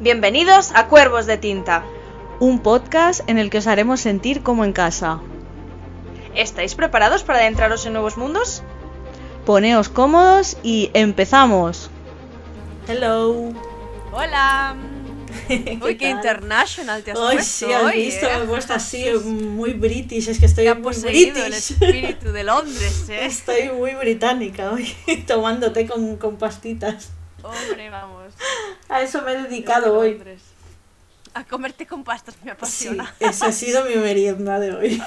Bienvenidos a Cuervos de Tinta. Un podcast en el que os haremos sentir como en casa. ¿Estáis preparados para adentraros en nuevos mundos? Poneos cómodos y empezamos. Hello. Hola. ¿Qué Uy, qué tal? international te has Ay, puesto sí, has hoy, visto, ¿eh? me he puesto así muy british, es que estoy muy poseído el british. espíritu de Londres, ¿eh? Estoy muy británica hoy, tomando té con, con pastitas. Hombre, vamos. A eso me he dedicado hoy. A comerte con pastas me Sí, apasiona. esa ha sido mi merienda de hoy.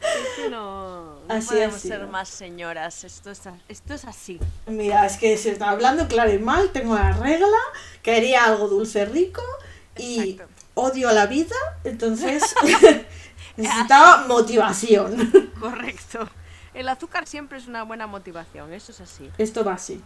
Es que no, no Así ha podemos ser más señoras. Esto es, a- esto es así. Mira, es que se está hablando claro y mal, tengo la regla, quería algo dulce rico y Exacto. odio la vida, entonces necesitaba motivación. Correcto. El azúcar siempre es una buena motivación, eso es así. Esto va así.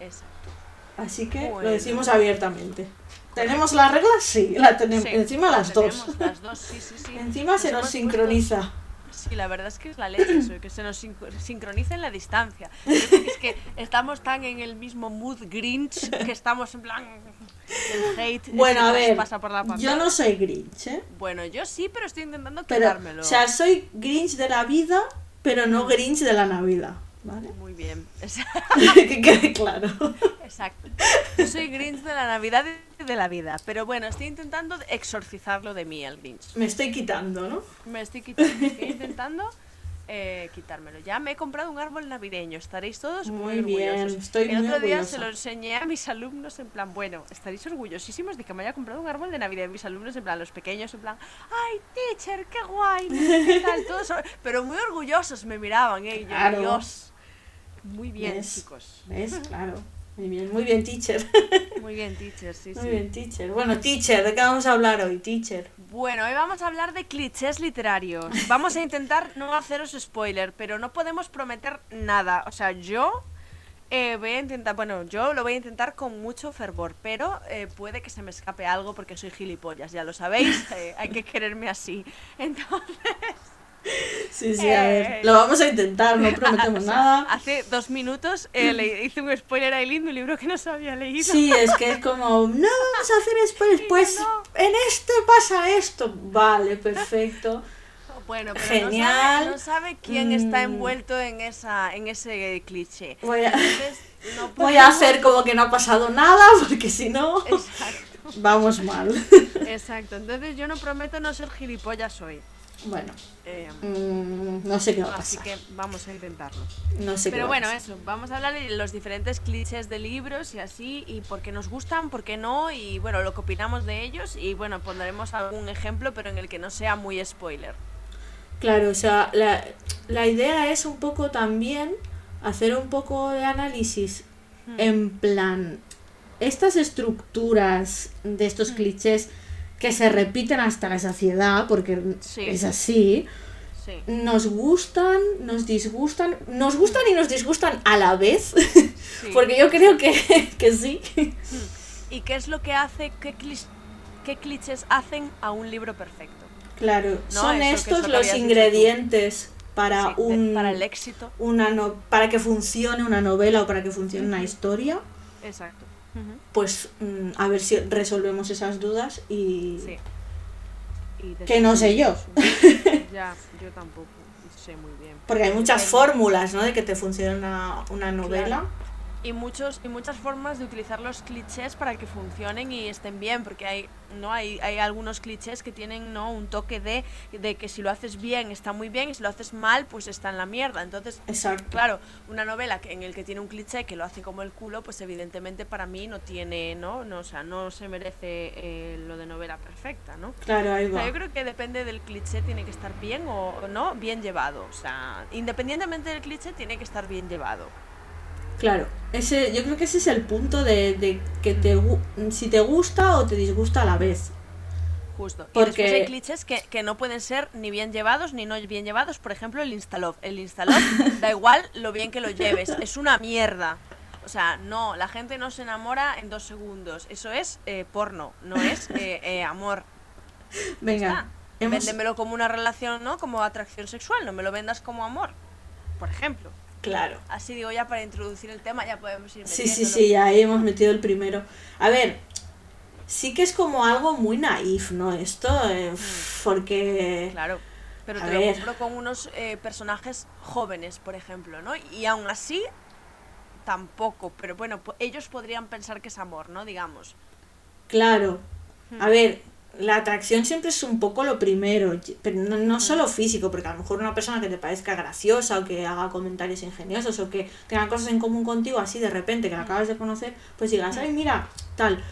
Exacto. Así que lo Bueno. decimos abiertamente. ¿Tenemos la regla? Sí, la tenemos. Sí, Encima la las dos. Las dos, sí, sí, sí. Encima se nos hemos puesto- sincroniza. Sí, la verdad es que es la leche eso, que se nos sincro- sincroniza en la distancia. Es que estamos tan en el mismo mood Grinch que estamos en plan el hate Bueno, a nos ver, pasa por la yo no soy Grinch, ¿eh? Bueno, yo sí, pero estoy intentando Pero, quitármelo. o sea, soy Grinch de la vida, pero no Grinch de la Navidad, ¿vale? Muy bien. que quede claro. Exacto. Yo soy Grinch de la Navidad y de la vida, pero bueno, estoy intentando exorcizarlo de mí el Grinch. Me estoy quitando, ¿no? Me estoy quitando, estoy intentando eh, quitármelo. Ya me he comprado un árbol navideño, estaréis todos muy, Muy bien, orgullosos. estoy el muy otro día orgullosa. se lo enseñé a mis alumnos en plan, bueno, estaréis orgullosísimos de que me haya comprado un árbol de Navidad. Mis alumnos en plan, los pequeños en plan, ay, teacher, qué guay, qué tal, todos, pero muy orgullosos me miraban, eh, yo, Claro. Dios. Muy bien, ¿Ves? chicos. ¿Ves? Claro. Muy bien, muy bien, teacher. Muy bien, teacher, sí, Muy sí. bien, teacher. Bueno, teacher, ¿de qué vamos a hablar hoy, teacher? Bueno, hoy vamos a hablar de clichés literarios. Vamos a intentar no haceros spoiler, pero no podemos prometer nada. O sea, yo eh, voy a intentar, bueno, yo lo voy a intentar con mucho fervor, pero eh, puede que se me escape algo porque soy gilipollas, ya lo sabéis, eh, hay que quererme así. Entonces, Sí, sí, a ver. Eh. Lo vamos a intentar, no prometemos nada. hace dos minutos eh, le hice un spoiler a Eileen de un libro que no se había leído. Sí, es que es como, no vamos a hacer spoilers, pues no. en este pasa esto. Vale, perfecto. Bueno, pero Genial. No, sabe, no sabe quién está Mm. envuelto en, esa, en ese cliché. Voy a, Entonces, no voy a hacer como que no ha pasado nada, porque si no, Exacto, vamos mal. exacto. Entonces yo no prometo no ser gilipollas hoy. Bueno, Eh, mm, no sé qué va a así pasar. que vamos a intentarlo. No sé qué Pero va a bueno, eso, vamos a hablar de los diferentes clichés de libros y así, y por qué nos gustan, por qué no, y bueno, lo que opinamos de ellos, y bueno, pondremos algún ejemplo, pero en el que no sea muy spoiler. Claro, o sea, la, la idea es un poco también hacer un poco de análisis Hmm. en plan, estas estructuras de estos Hmm. clichés que se repiten hasta la saciedad, porque Sí. es así, Sí. nos gustan, nos disgustan, nos gustan y nos disgustan a la vez, sí. porque yo creo que, que sí. ¿Y qué es lo que hace, qué, clis- qué clichés hacen a un libro perfecto? Claro, No, son eso que es estos lo los ingredientes para de- un para el éxito. una no- para que funcione una novela o para que funcione una historia, Exacto. Pues mm, a ver si resolvemos esas dudas y Sí. Y que no sé yo, Ya, yo tampoco sé muy bien. porque hay muchas fórmulas, ¿no? De que te funcione una, una novela. Y muchos y muchas formas de utilizar los clichés para que funcionen y estén bien, porque hay no hay, hay algunos clichés que tienen no un toque de, de que si lo haces bien está muy bien y si lo haces mal pues está en la mierda. Entonces, Exacto. claro, una novela que, en el que tiene un cliché que lo hace como el culo, pues evidentemente para mí no tiene, no, no o sea, no se merece eh, lo de novela perfecta, ¿no? Claro, ahí O sea, va. yo creo que depende del cliché, tiene que estar bien o o no, bien llevado. O sea, independientemente del cliché, tiene que estar bien llevado. Claro, ese, yo creo que ese es el punto de, de que te si te gusta o te disgusta a la vez. Justo. Y Porque- después hay clichés que, que no pueden ser ni bien llevados ni no bien llevados. Por ejemplo, el Instalove. El Instalove da igual lo bien que lo lleves. Es una mierda. O sea, no, la gente no se enamora en dos segundos. Eso es eh, porno, no es eh, eh, amor. Venga, hemos- Véndemelo como una relación, ¿no? Como atracción sexual, no me lo vendas como amor. Por ejemplo. Claro. Así digo ya para introducir el tema, ya podemos ir Sí, sí, sí, ya ahí hemos metido el primero. A ver, sí que es como algo muy naif, ¿no? Esto, eh, porque... Claro. Pero A te lo ver. compro con unos eh, personajes jóvenes, por ejemplo, ¿no? Y aún así, tampoco. Pero bueno, ellos podrían pensar que es amor, ¿no? Digamos. Claro. A ver, la atracción siempre es un poco lo primero, pero no, no solo físico, porque a lo mejor una persona que te parezca graciosa o que haga comentarios ingeniosos o que tenga cosas en común contigo así de repente que la acabas de conocer, pues digas, ay, mira, tal.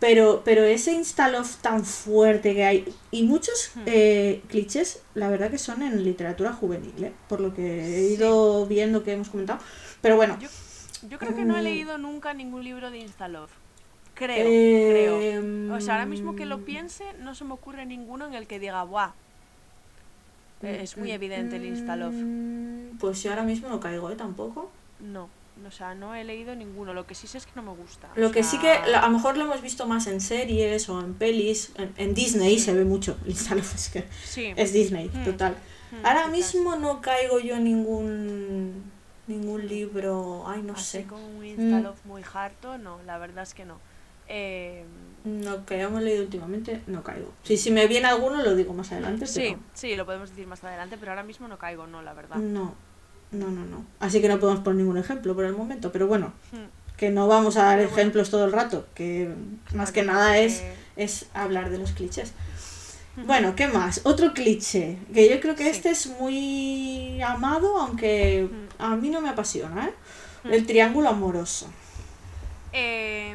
Pero, pero ese insta-love tan fuerte que hay, y muchos eh, clichés, la verdad que son en literatura juvenil, ¿eh? por lo que he ido viendo que hemos comentado. Pero bueno, Yo, yo creo que no he Mm. leído nunca ningún libro de Instalove. Creo, Eh, creo. O sea, ahora mismo que lo piense, no se me ocurre ninguno en el que diga, ¡buah! Eh, Es muy evidente el Instalove. Mm, Pues yo ahora mismo no caigo, ¿eh? Tampoco. No, o sea, no he leído ninguno. Lo que sí sé es que no me gusta. Lo que sí que sea, a lo mejor lo hemos visto más en series o en pelis. En, en Disney se ve mucho. Instalove, es que Sí. es Disney, Mm. total. Mm, Ahora mismo no caigo yo en ningún ningún libro. Ay, no Así sé. con un Instalove muy harto, no, la verdad es que no. Eh, No, que hayamos leído últimamente, no caigo. Si, si me viene alguno, lo digo más adelante. sí, pero sí, lo podemos decir más adelante, pero ahora mismo no caigo, no, la verdad. No, no, no, no. Así que no podemos poner ningún ejemplo por el momento. Pero bueno, Mm. que no vamos a dar Pero bueno. ejemplos todo el rato. Que más que nada es es hablar de los clichés. Bueno, ¿qué más? Otro cliché, que yo creo que Sí. este es muy amado, aunque Mm. a mí no me apasiona, ¿eh? El triángulo amoroso. Eh,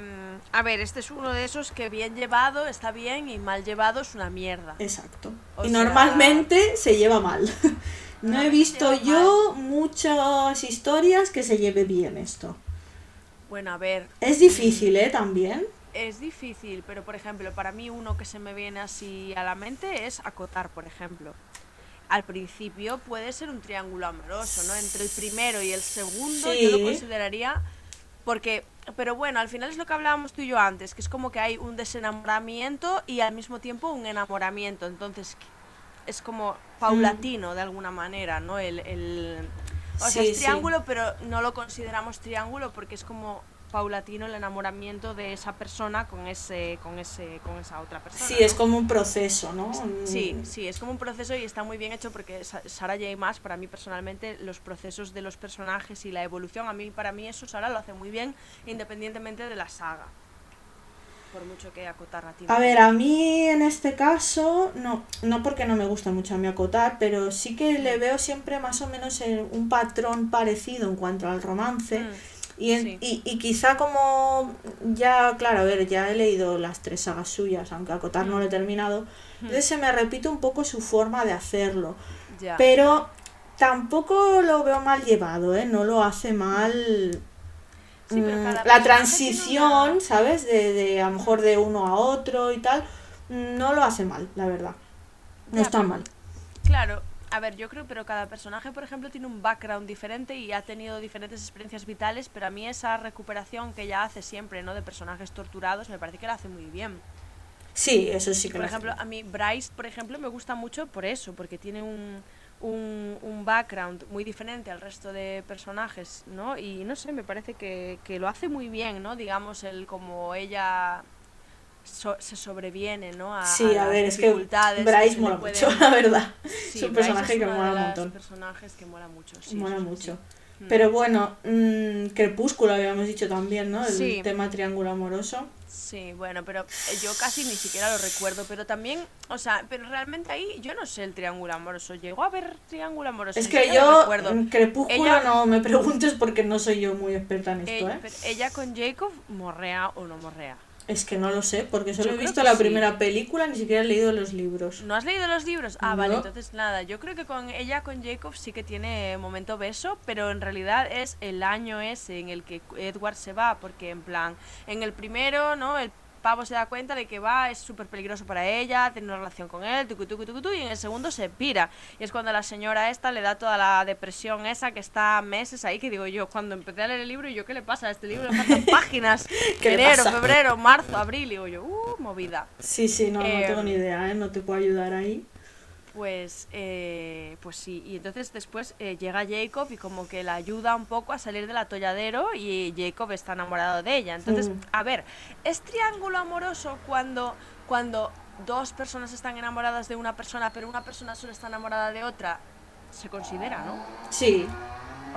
a ver, este es uno de esos que bien llevado está bien y mal llevado es una mierda. Exacto. O y sea- normalmente se lleva mal. no he visto yo muchas historias que se lleve bien esto. Bueno, a ver, Es difícil, ¿eh? También. es difícil, pero por ejemplo, para mí uno que se me viene así a la mente es acotar, por ejemplo. Al principio puede ser un triángulo amoroso, ¿no? Entre el primero y el segundo yo lo consideraría porque pero bueno, al final es lo que hablábamos tú y yo antes, que es como que hay un desenamoramiento y al mismo tiempo un enamoramiento, entonces es como paulatino de alguna manera, ¿no? El, el o sea, es sí. triángulo, pero no lo consideramos triángulo porque es como paulatino el enamoramiento de esa persona con ese con ese con esa otra persona. Sí, ¿no? es como un proceso, ¿no? Sí, Mm, sí, es como un proceso y está muy bien hecho porque Sa- Sarah J. Maas, para mí personalmente, los procesos de los personajes y la evolución, a mí para mí eso Sarah lo hace muy bien, independientemente de la saga. Por mucho que acotar a ti. A ver, a mí en este caso, no, no porque no me gusta mucho a mí acotar, pero sí que le veo siempre más o menos eh, un patrón parecido en cuanto al romance. Mm, Y, en- sí. y, y quizá como ya, claro, a ver, ya he leído las tres sagas suyas, aunque acotar no lo he terminado, entonces se me repite un poco su forma de hacerlo. ya. Pero tampoco lo veo mal llevado, ¿eh? No lo hace mal. Sí, pero mm, cada la transición, una- ¿sabes? De, de a lo mejor de uno a otro y tal, mm, no lo hace mal, la verdad. No Ya, está pero- mal. Claro, a ver, yo creo, pero cada personaje, por ejemplo, tiene un background diferente y ha tenido diferentes experiencias vitales, pero a mí esa recuperación que ella hace siempre, ¿no? De personajes torturados, me parece que la hace muy bien. Sí, eso sí que Por lo ejemplo, hace. a mí Bryce, por ejemplo, me gusta mucho por eso, porque tiene un, un, un background muy diferente al resto de personajes, ¿no? Y no sé, me parece que, que lo hace muy bien, ¿no? Digamos, el como ella so- se sobreviene, ¿no? A, Sí, a ver, es que dificultades que Bryce mola pueden- mucho, la verdad. Sí, es un Bryce personaje es que mola un montón. personajes que mola mucho, sí, mola mucho. sí. Mm. Pero bueno, mm, Crepúsculo habíamos dicho también, ¿no? El Sí. tema triángulo amoroso. Sí, bueno, pero eh, yo casi ni siquiera lo recuerdo, pero también, o sea, pero realmente ahí yo no sé el triángulo amoroso. ¿Llegó a ver triángulo amoroso? Es que yo, recuerdo. mm, Crepúsculo, Ella- no me preguntes porque no soy yo muy experta en esto, ¿eh? pero ella con Jacob morrea o no morrea. Es que no lo sé, porque solo Yo he visto la sí. primera película, ni siquiera he leído los libros. ¿No has leído los libros? Ah, vale, entonces nada. Yo creo que con ella, con Jacob, sí que tiene momento beso, pero en realidad es el año ese en el que Edward se va, porque en plan, en el primero, ¿no? El pavo se da cuenta de que va, es súper peligroso para ella, tiene una relación con él, tucu, tucu, tucu, tu, y en el segundo se pira. Y es cuando la señora esta le da toda la depresión esa que está meses ahí, que digo yo, cuando empecé a leer el libro, y yo, ¿qué le pasa a este libro? Le faltan páginas. ¿Qué le Enero, febrero, marzo, abril, y digo yo, uh, movida. Sí, sí, no, no Eh, tengo ni idea, ¿eh? No te puedo ayudar ahí. Pues, eh, pues sí, y entonces después eh, llega Jacob y como que la ayuda un poco a salir del atolladero y Jacob está enamorado de ella. Entonces, a ver, ¿es triángulo amoroso cuando, cuando dos personas están enamoradas de una persona, pero una persona solo está enamorada de otra? Se considera, ¿no? Sí,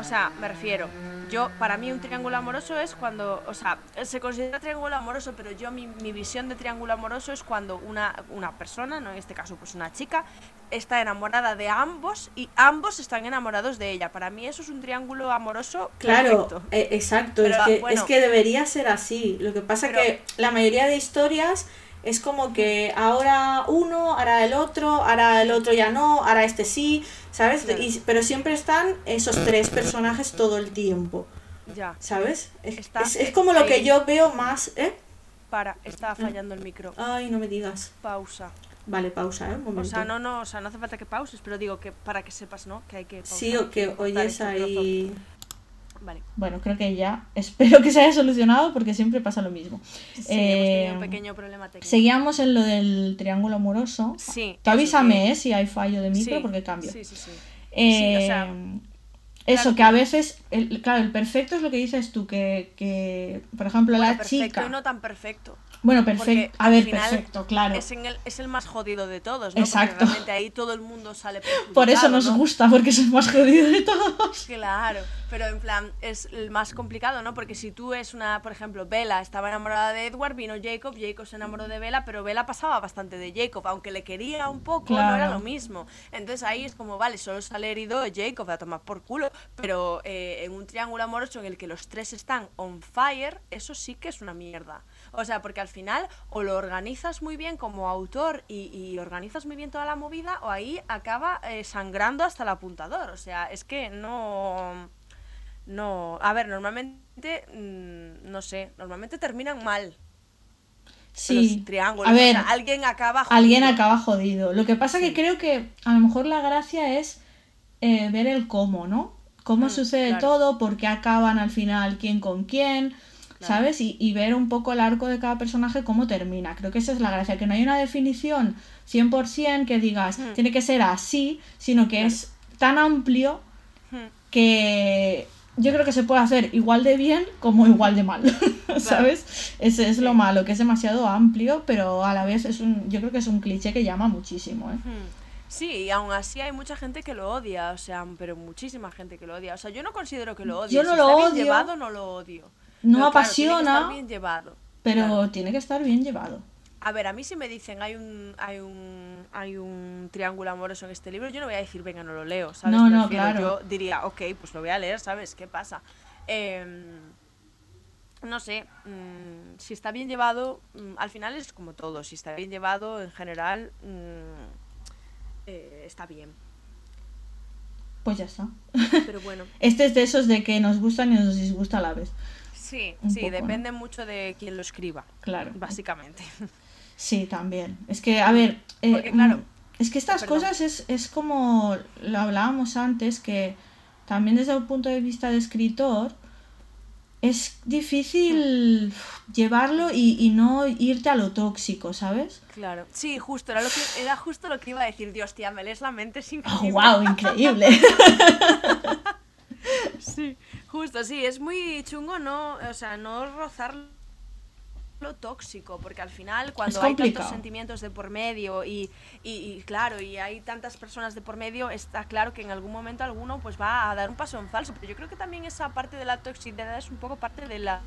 O sea, me refiero, yo, para mí un triángulo amoroso es cuando, o sea, se considera triángulo amoroso, pero yo mi, mi visión de triángulo amoroso es cuando una, una persona, no en este caso pues una chica, está enamorada de ambos y ambos están enamorados de ella. Para mí eso es un triángulo amoroso Claro, eh, exacto, Pero, es, que, bueno. es que debería ser así. Lo que pasa Pero- que la mayoría de historias es como que ahora uno, ahora el otro, ahora el otro ya no, ahora este sí, ¿sabes? Claro. Y- pero siempre están esos tres personajes todo el tiempo, Ya, ¿sabes? Es, es- es como lo que yo veo más, ¿eh? para, está fallando el micro. Ay, no me digas. Pausa. Vale, pausa, ¿eh? Un momento. O sea, no, no, o sea, no hace falta que pauses, pero digo que para que sepas, ¿no? Que hay que pausar. Sí, o que oyes este ahí... Vale. Bueno, creo que ya. Espero que se haya solucionado porque siempre pasa lo mismo. Sí, Eh, hemos tenido un pequeño problema técnico. Seguíamos en lo del triángulo amoroso. Sí. Tú avísame que- eh, si hay fallo de micro sí, porque cambio. Sí, sí, sí. Eh, Sí, o sea, eso, claro que a veces, el, claro, el perfecto es lo que dices tú, que, que por ejemplo, Bueno, la perfecto chica. no tan perfecto. Bueno, Porque perfecto. A ver, perfecto, claro. Es, en el, es el más jodido de todos, ¿no? Exacto. Porque realmente ahí todo el mundo sale Por eso nos ¿no? gusta, porque es el más jodido de todos. Claro, pero en plan es el más complicado, ¿no? Porque si tú es una, por ejemplo, Bella estaba enamorada de Edward, vino Jacob, Jacob se enamoró de Bella, pero Bella pasaba bastante de Jacob, aunque le quería un poco, no era lo mismo. Entonces ahí es como, vale, solo sale herido Jacob a tomar por culo, pero eh, en un triángulo amoroso en el que los tres están on fire, eso sí que es una mierda. O sea, porque al final o lo organizas muy bien como autor y, y organizas muy bien toda la movida, o ahí acaba eh, sangrando hasta el apuntador. O sea, es que no. No. A ver, normalmente. mm, no sé, normalmente terminan mal Sí. los triángulos. A ver, o sea, alguien acaba. alguien jodido. acaba jodido. Lo que pasa que creo que a lo mejor la gracia es eh, ver el cómo, ¿no? Cómo Mm, sucede claro. todo, por qué acaban al final quién con quién, ¿sabes? Y, y ver un poco el arco de cada personaje, cómo termina. Creo que esa es la gracia, que no hay una definición 100% que digas, Mm. tiene que ser así, sino que es tan amplio Hmm. que yo creo que se puede hacer igual de bien como igual de mal, ¿sabes? Ese es lo malo, que es demasiado amplio, pero a la vez es un, yo creo que es un cliché que llama muchísimo, ¿eh? Hmm. Sí, y aún así hay mucha gente que lo odia, o sea, pero muchísima gente que lo odia. O sea, yo no considero que lo odie. Yo no si lo está bien odio. llevado, no lo odio. No Pero claro, tiene apasiona, bien llevado. pero Claro. tiene que estar bien llevado. A ver, a mí si me dicen hay un, hay un, hay un triángulo amoroso en este libro, yo no voy a decir, venga, no lo leo, ¿sabes? No, no, Prefiero- claro. Yo diría, ok, pues lo voy a leer, ¿sabes? ¿Qué pasa? Em, no sé, mm, si está bien llevado, mm, al final es como todo, si está bien llevado, en general, mm, eh, está bien. Pues ya está. Pero bueno, Este es de esos de que nos gustan y nos disgusta a la vez. Sí, Un sí, poco, ¿no? depende mucho de quién lo escriba, Claro. básicamente. Sí, también. Es que, a ver, eh, Porque, claro, mm, es que estas perdón. cosas es, es como lo hablábamos antes, que también desde un punto de vista de escritor es difícil llevarlo y, y no irte a lo tóxico, ¿sabes? Claro. Sí, justo, era, lo que, era justo lo que iba a decir. Dios, tía, me lees la mente sin ¡Oh, wow! Increíble. Sí, justo, sí, es muy chungo no, o sea, no rozar lo tóxico, porque al final cuando hay tantos sentimientos de por medio y, y, y, claro, y hay tantas personas de por medio, está claro que en algún momento alguno pues va a dar un paso en falso, pero yo creo que también esa parte de la toxicidad es un poco parte de la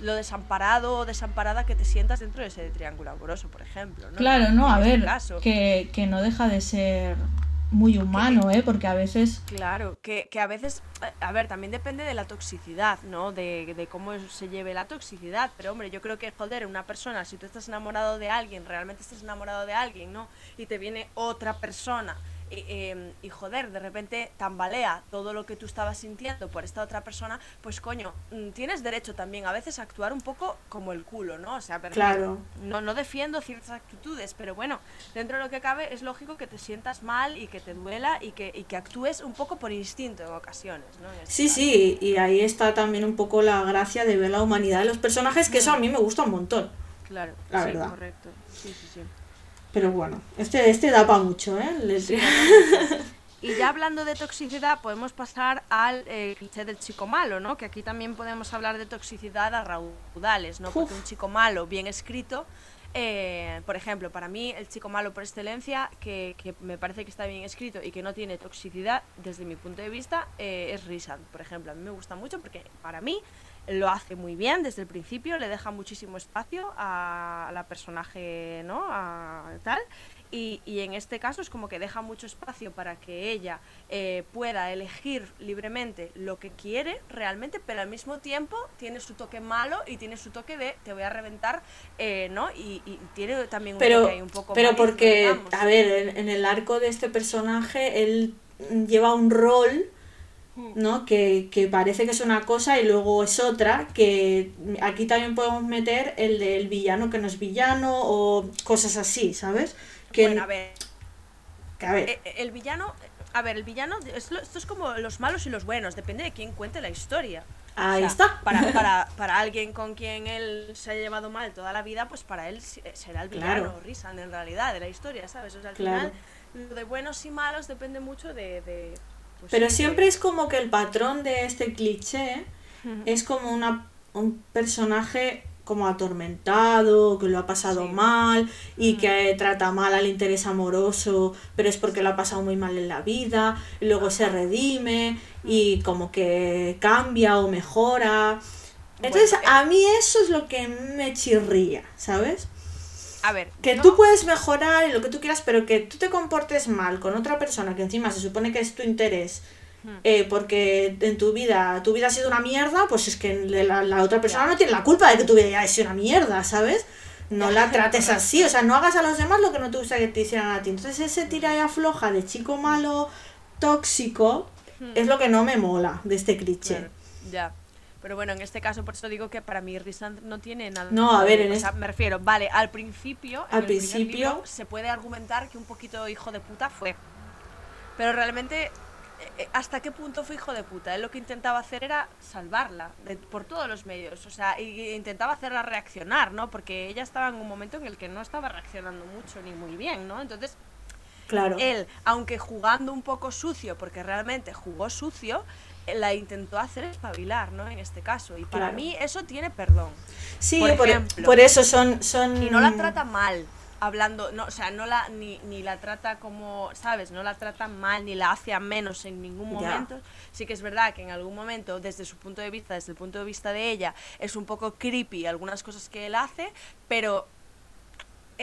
lo desamparado o desamparada que te sientas dentro de ese triángulo amoroso, por ejemplo. ¿no? Claro, no, a este ver, caso. que, que no deja de ser muy humano, ¿eh? Porque a veces... Claro, que, que a veces, a ver, también depende de la toxicidad, ¿no? De, de cómo se lleve la toxicidad. Pero hombre, yo creo que, joder, una persona, si tú estás enamorado de alguien, realmente estás enamorado de alguien, ¿no? Y te viene otra persona eh, y, joder, de repente tambalea todo lo que tú estabas sintiendo por esta otra persona, pues coño, mm, tienes derecho también a veces a actuar un poco como el culo, ¿no? O sea, pero Claro. no, no defiendo ciertas actitudes, pero bueno, dentro de lo que cabe es lógico que te sientas mal y que te duela y que, y que actúes un poco por instinto en ocasiones, ¿no? En este Sí, caso. sí, y ahí está también un poco la gracia de ver la humanidad de los personajes, que eso a mí me gusta un montón. Claro, La sí, verdad. correcto. Sí, sí, sí. Pero bueno, este, este da para mucho, ¿eh? Les- Y ya hablando de toxicidad, podemos pasar al eh, cliché del chico malo, ¿no? Que aquí también podemos hablar de toxicidad a raudales, ¿no? Porque un chico malo bien escrito, eh, por ejemplo, para mí el chico malo por excelencia, que, que me parece que está bien escrito y que no tiene toxicidad, desde mi punto de vista, eh, es Rysand, por ejemplo. A mí me gusta mucho porque para mí lo hace muy bien desde el principio, le deja muchísimo espacio a la personaje, ¿no? A tal. Y, y en este caso es como que deja mucho espacio para que ella eh, pueda elegir libremente lo que quiere realmente, pero al mismo tiempo tiene su toque malo y tiene su toque de te voy a reventar, eh, ¿no? Y, y tiene también un pero, toque ahí un poco pero porque, digamos. a ver, en, en el arco de este personaje, él lleva un rol, ¿no? Que, que parece que es una cosa y luego es otra, que aquí también podemos meter el del villano que no es villano o cosas así, ¿sabes? Que, Bueno, a ver, que, a ver, eh, eh, el villano, a ver, el villano, esto es como los malos y los buenos, depende de quién cuente la historia. ahí O sea, está. Para, para, para alguien con quien él se ha llevado mal toda la vida, pues para él será el villano, Claro. Risan, en realidad, de la historia, ¿sabes? O sea, al Claro. final, lo de buenos y malos depende mucho de... de, pues, Pero sí, siempre es como que el patrón de este cliché es como una, un personaje como atormentado, que lo ha pasado Sí. mal y que trata mal al interés amoroso, pero es porque lo ha pasado muy mal en la vida, y luego se redime y como que cambia o mejora. Entonces Bueno, eh. a mí eso es lo que me chirría, ¿sabes? A ver, Que no- tú puedes mejorar y lo que tú quieras, pero que tú te comportes mal con otra persona que encima se supone que es tu interés, Hmm. eh, porque en tu vida, tu vida ha sido una mierda, pues es que la, la otra persona no tiene la culpa de que tu vida haya sido una mierda, ¿sabes? No la trates así, o sea, no hagas a los demás lo que no te gusta que te hicieran a ti. Entonces ese tira y afloja de chico malo, tóxico, es lo que no me mola de este cliché. Hmm. Claro, ya. Pero bueno, en este caso, por eso digo que para mí Rysand no tiene nada. No, a ver, en o sea, me refiero, vale, al principio. en Al el primer principio- libro, se puede argumentar que un poquito hijo de puta fue. Pero realmente, eh, eh, ¿hasta qué punto fue hijo de puta? Él lo que intentaba hacer era salvarla de- por todos los medios. O sea, y, intentaba hacerla reaccionar, ¿no? Porque ella estaba en un momento en el que no estaba reaccionando mucho ni muy bien, ¿no? Entonces, Claro. él, aunque jugando un poco sucio, porque realmente jugó sucio, la intentó hacer espabilar, ¿no? En este caso. Y para Claro. mí eso tiene perdón. Sí, por por, ejemplo. por eso son, son... Y no la trata mal, hablando, no, o sea, no la, ni, ni la trata como, ¿sabes? No la trata mal, ni la hace a menos en ningún Ya. momento. Sí que es verdad que en algún momento, desde su punto de vista, desde el punto de vista de ella, es un poco creepy algunas cosas que él hace, pero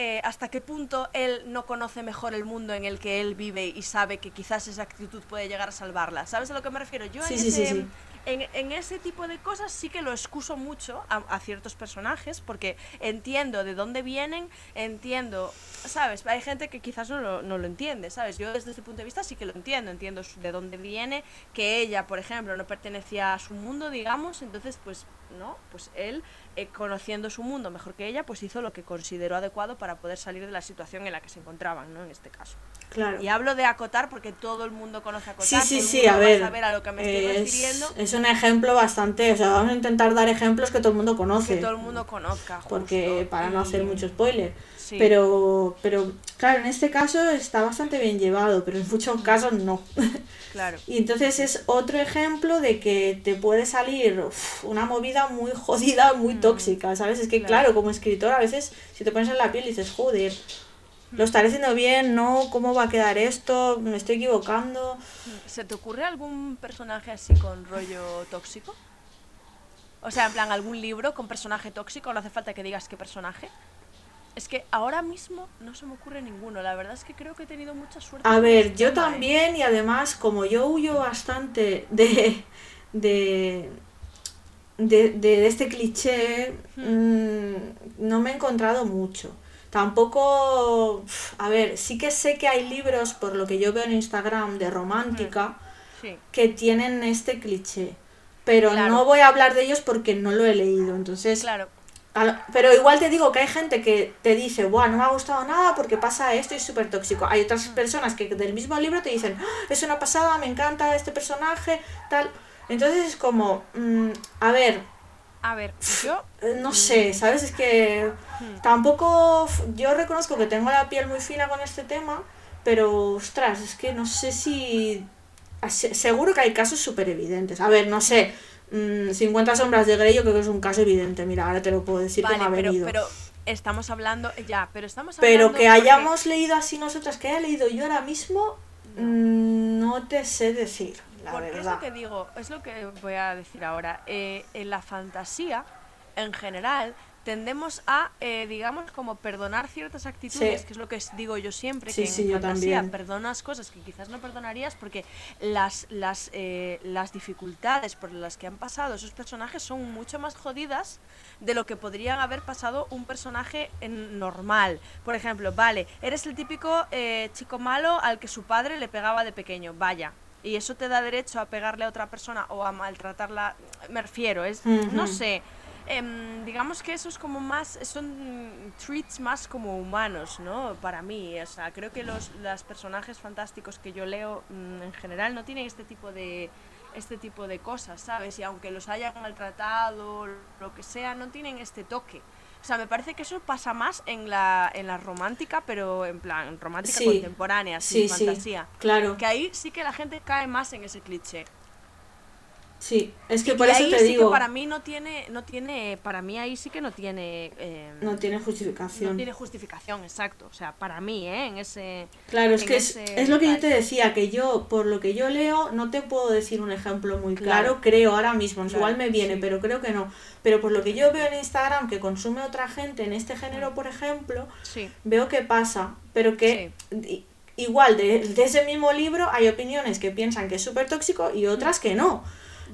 eh, hasta qué punto él no conoce mejor el mundo en el que él vive y sabe que quizás esa actitud puede llegar a salvarla. ¿Sabes a lo que me refiero? Yo Sí, en, sí, ese, sí. En, en ese tipo de cosas sí que lo excuso mucho a, a ciertos personajes porque entiendo de dónde vienen, entiendo, ¿sabes? Hay gente que quizás no lo, no lo entiende, ¿sabes? Yo desde ese punto de vista sí que lo entiendo, entiendo de dónde viene, que ella, por ejemplo, no pertenecía a su mundo, digamos, entonces pues, ¿no? Pues él, eh, conociendo su mundo mejor que ella, pues hizo lo que consideró adecuado para poder salir de la situación en la que se encontraban, ¿no? En este caso. Claro. Y hablo de acotar porque todo el mundo conoce acotar. Sí, sí, sí, a ver. a lo que me estoy es, refiriendo. es un ejemplo bastante. O sea, vamos a intentar dar ejemplos que todo el mundo conoce. que todo el mundo conozca. porque para no y- hacer mucho spoiler. Sí. Pero, pero, claro, en este caso está bastante bien llevado, pero en muchos casos no. Claro. y entonces es otro ejemplo de que te puede salir uf, una movida muy jodida, muy tóxica, ¿sabes? Es que, Mm. Claro. claro, como escritor, a veces si te pones en la piel dices, joder, lo estaré haciendo bien, no, ¿cómo va a quedar esto? Me estoy equivocando. ¿Se te ocurre algún personaje así con rollo tóxico? O sea, en plan, algún libro con personaje tóxico, no hace falta que digas qué personaje. Es que ahora mismo no se me ocurre ninguno. La verdad es que creo que he tenido mucha suerte. A ver, este yo tema, ¿eh? también y además como yo huyo bastante de de de, de este cliché, mm, no me he encontrado mucho. Tampoco, a ver, sí que sé que hay libros, por lo que yo veo en Instagram, de romántica, Sí. que tienen este cliché. Pero Claro. no voy a hablar de ellos porque no lo he leído. Entonces, Claro. Pero igual te digo que hay gente que te dice, Buah, no me ha gustado nada porque pasa esto y es súper tóxico. Hay otras personas que del mismo libro te dicen, "Ah, es una pasada, me encanta este personaje, tal. Entonces es como, mm, a ver, A ver, yo. Eh, No sé, ¿sabes? Es que Hmm. tampoco. Yo reconozco que tengo la piel muy fina con este tema, pero ostras, es que no sé si. Seguro que hay casos súper evidentes. A ver, no sé. mm, 50 sombras de Grey, yo creo que es un caso evidente. Mira, ahora te lo puedo decir que me ha pero, venido. pero estamos hablando. Ya, pero estamos hablando. Pero que porque- hayamos leído así nosotras, que haya leído yo ahora mismo, mm, no te sé decir, la Porque es verdad. lo que digo, es lo que voy a decir ahora. Eh, en la fantasía, en general, tendemos a, eh, digamos, como perdonar ciertas actitudes, Sí. que es lo que digo yo siempre, Sí, que en sí, yo fantasía también. perdonas cosas que quizás no perdonarías porque las, las, eh, las dificultades por las que han pasado esos personajes son mucho más jodidas de lo que podrían haber pasado un personaje en- normal. Por ejemplo, vale, eres el típico eh, chico malo al que su padre le pegaba de pequeño, vaya. Y eso te da derecho a pegarle a otra persona o a maltratarla, me refiero, es, no sé, em, digamos que eso es como más, son treats más como humanos, ¿no? Para mí, o sea, creo que los, los personajes fantásticos que yo leo mm, en general no tienen este tipo de este tipo de cosas, ¿sabes? Y aunque los hayan maltratado, lo que sea, no tienen este toque. O sea, me parece que eso pasa más en la, en la romántica, pero en plan, romántica Sí. contemporánea, Sí, sin sí, fantasía. claro. Que ahí sí que la gente cae más en ese cliché. Sí, es que Y por eso ahí te sí digo, que para mí no tiene, no tiene, para mí ahí sí que no tiene, eh, no tiene no justificación. tiene justificación, exacto. O sea, para mí, ¿eh? En ese... Claro, es que es, es lo que yo te decía, que yo, por lo que yo leo, no te puedo decir un ejemplo muy claro, Claro. creo ahora mismo, Claro, igual me viene, sí. pero creo que no. Pero por lo que yo veo en Instagram que consume otra gente en este género, por ejemplo, Sí, veo que pasa, pero que igual de, de ese mismo libro hay opiniones que piensan que es súper tóxico y otras que no.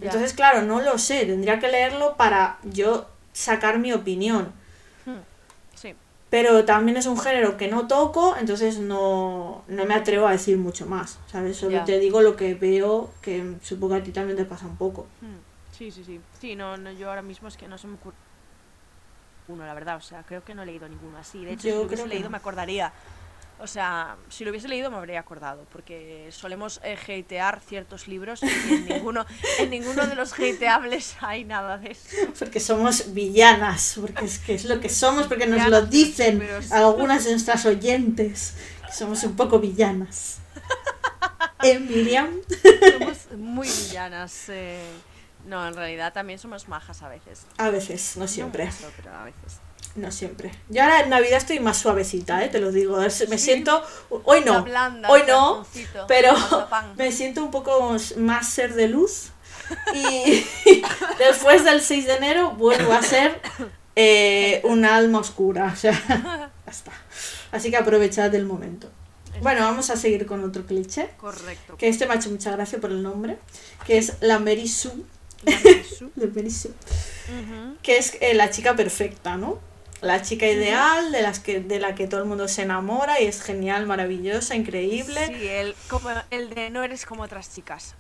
Ya. Entonces, claro, no lo sé, tendría que leerlo para yo sacar mi opinión. Hmm, sí. Pero también es un género que no toco, entonces no, no me atrevo a decir mucho más, ¿sabes? Solo Ya. te digo lo que veo, que supongo que a ti también te pasa un poco. Hmm, Sí, sí, sí. Sí, no, no, yo ahora mismo es que no se me ocurre uno, la verdad. O sea, creo que no he leído ninguno así. De hecho, Yo si lo hubiese leído no. me acordaría. O sea, si lo hubiese leído me habría acordado, porque solemos eh, hatear ciertos libros y en ninguno, en ninguno de los hateables hay nada de eso. Porque somos villanas, porque es que es lo que somos, porque nos lo dicen algunas de nuestras oyentes, que somos un poco villanas. ¿Eh, Miriam? Somos muy villanas. eh. No, en realidad también somos majas a veces. A veces, no siempre, No mucho, pero a veces. No siempre. Yo ahora en Navidad estoy más suavecita, ¿eh? te lo digo. Me Sí. siento, hoy no, blanda, hoy un no, pero me siento un poco más ser de luz. Y después del 6 de enero vuelvo a ser eh, una alma oscura. O sea, ya está. Así que aprovechad el momento. Bueno, vamos a seguir con otro cliché. Correcto. Que este me ha hecho mucha gracia por el nombre. Que es la Mary Sue. La Mary Sue, que es eh, la chica perfecta, ¿no? La chica ideal de, las que, de la que todo el mundo se enamora y es genial, maravillosa, increíble. Sí, el, como el de no eres como otras chicas.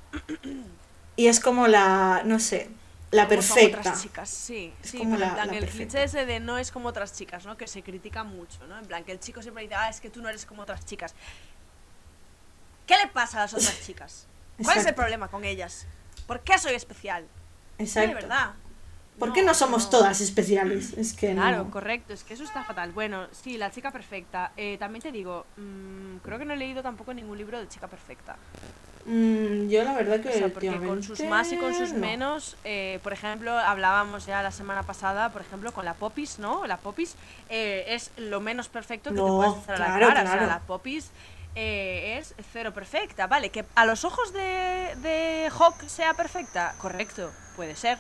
Y es como la, no sé, la Como perfecta. otras chicas, sí. Es sí, como la- en plan, la el cliché ese de no es como otras chicas, ¿no? Que se critica mucho, ¿no? En plan, que el chico siempre dice, ah, es que tú no eres como otras chicas. ¿Qué le pasa a las otras chicas? ¿Cuál es el problema con ellas? ¿Por qué soy especial? Sí, Exacto. de verdad. ¿Por qué no somos todas especiales? Es que Claro, no. correcto, es que eso está fatal. Bueno, sí, la chica perfecta. Eh, también te digo, mm, creo que no he leído tampoco ningún libro de chica perfecta. Mm, yo la verdad que O sea, porque con sus más y con sus no. menos, eh, por ejemplo, hablábamos ya la semana pasada, por ejemplo, con la Popis, ¿no? La Popis eh, es lo menos perfecto que te No, puedes hacer a la claro, cara. O claro. sea, la Popis eh, es cero perfecta, ¿vale? Que a los ojos de, de Hawk sea perfecta, correcto, puede ser.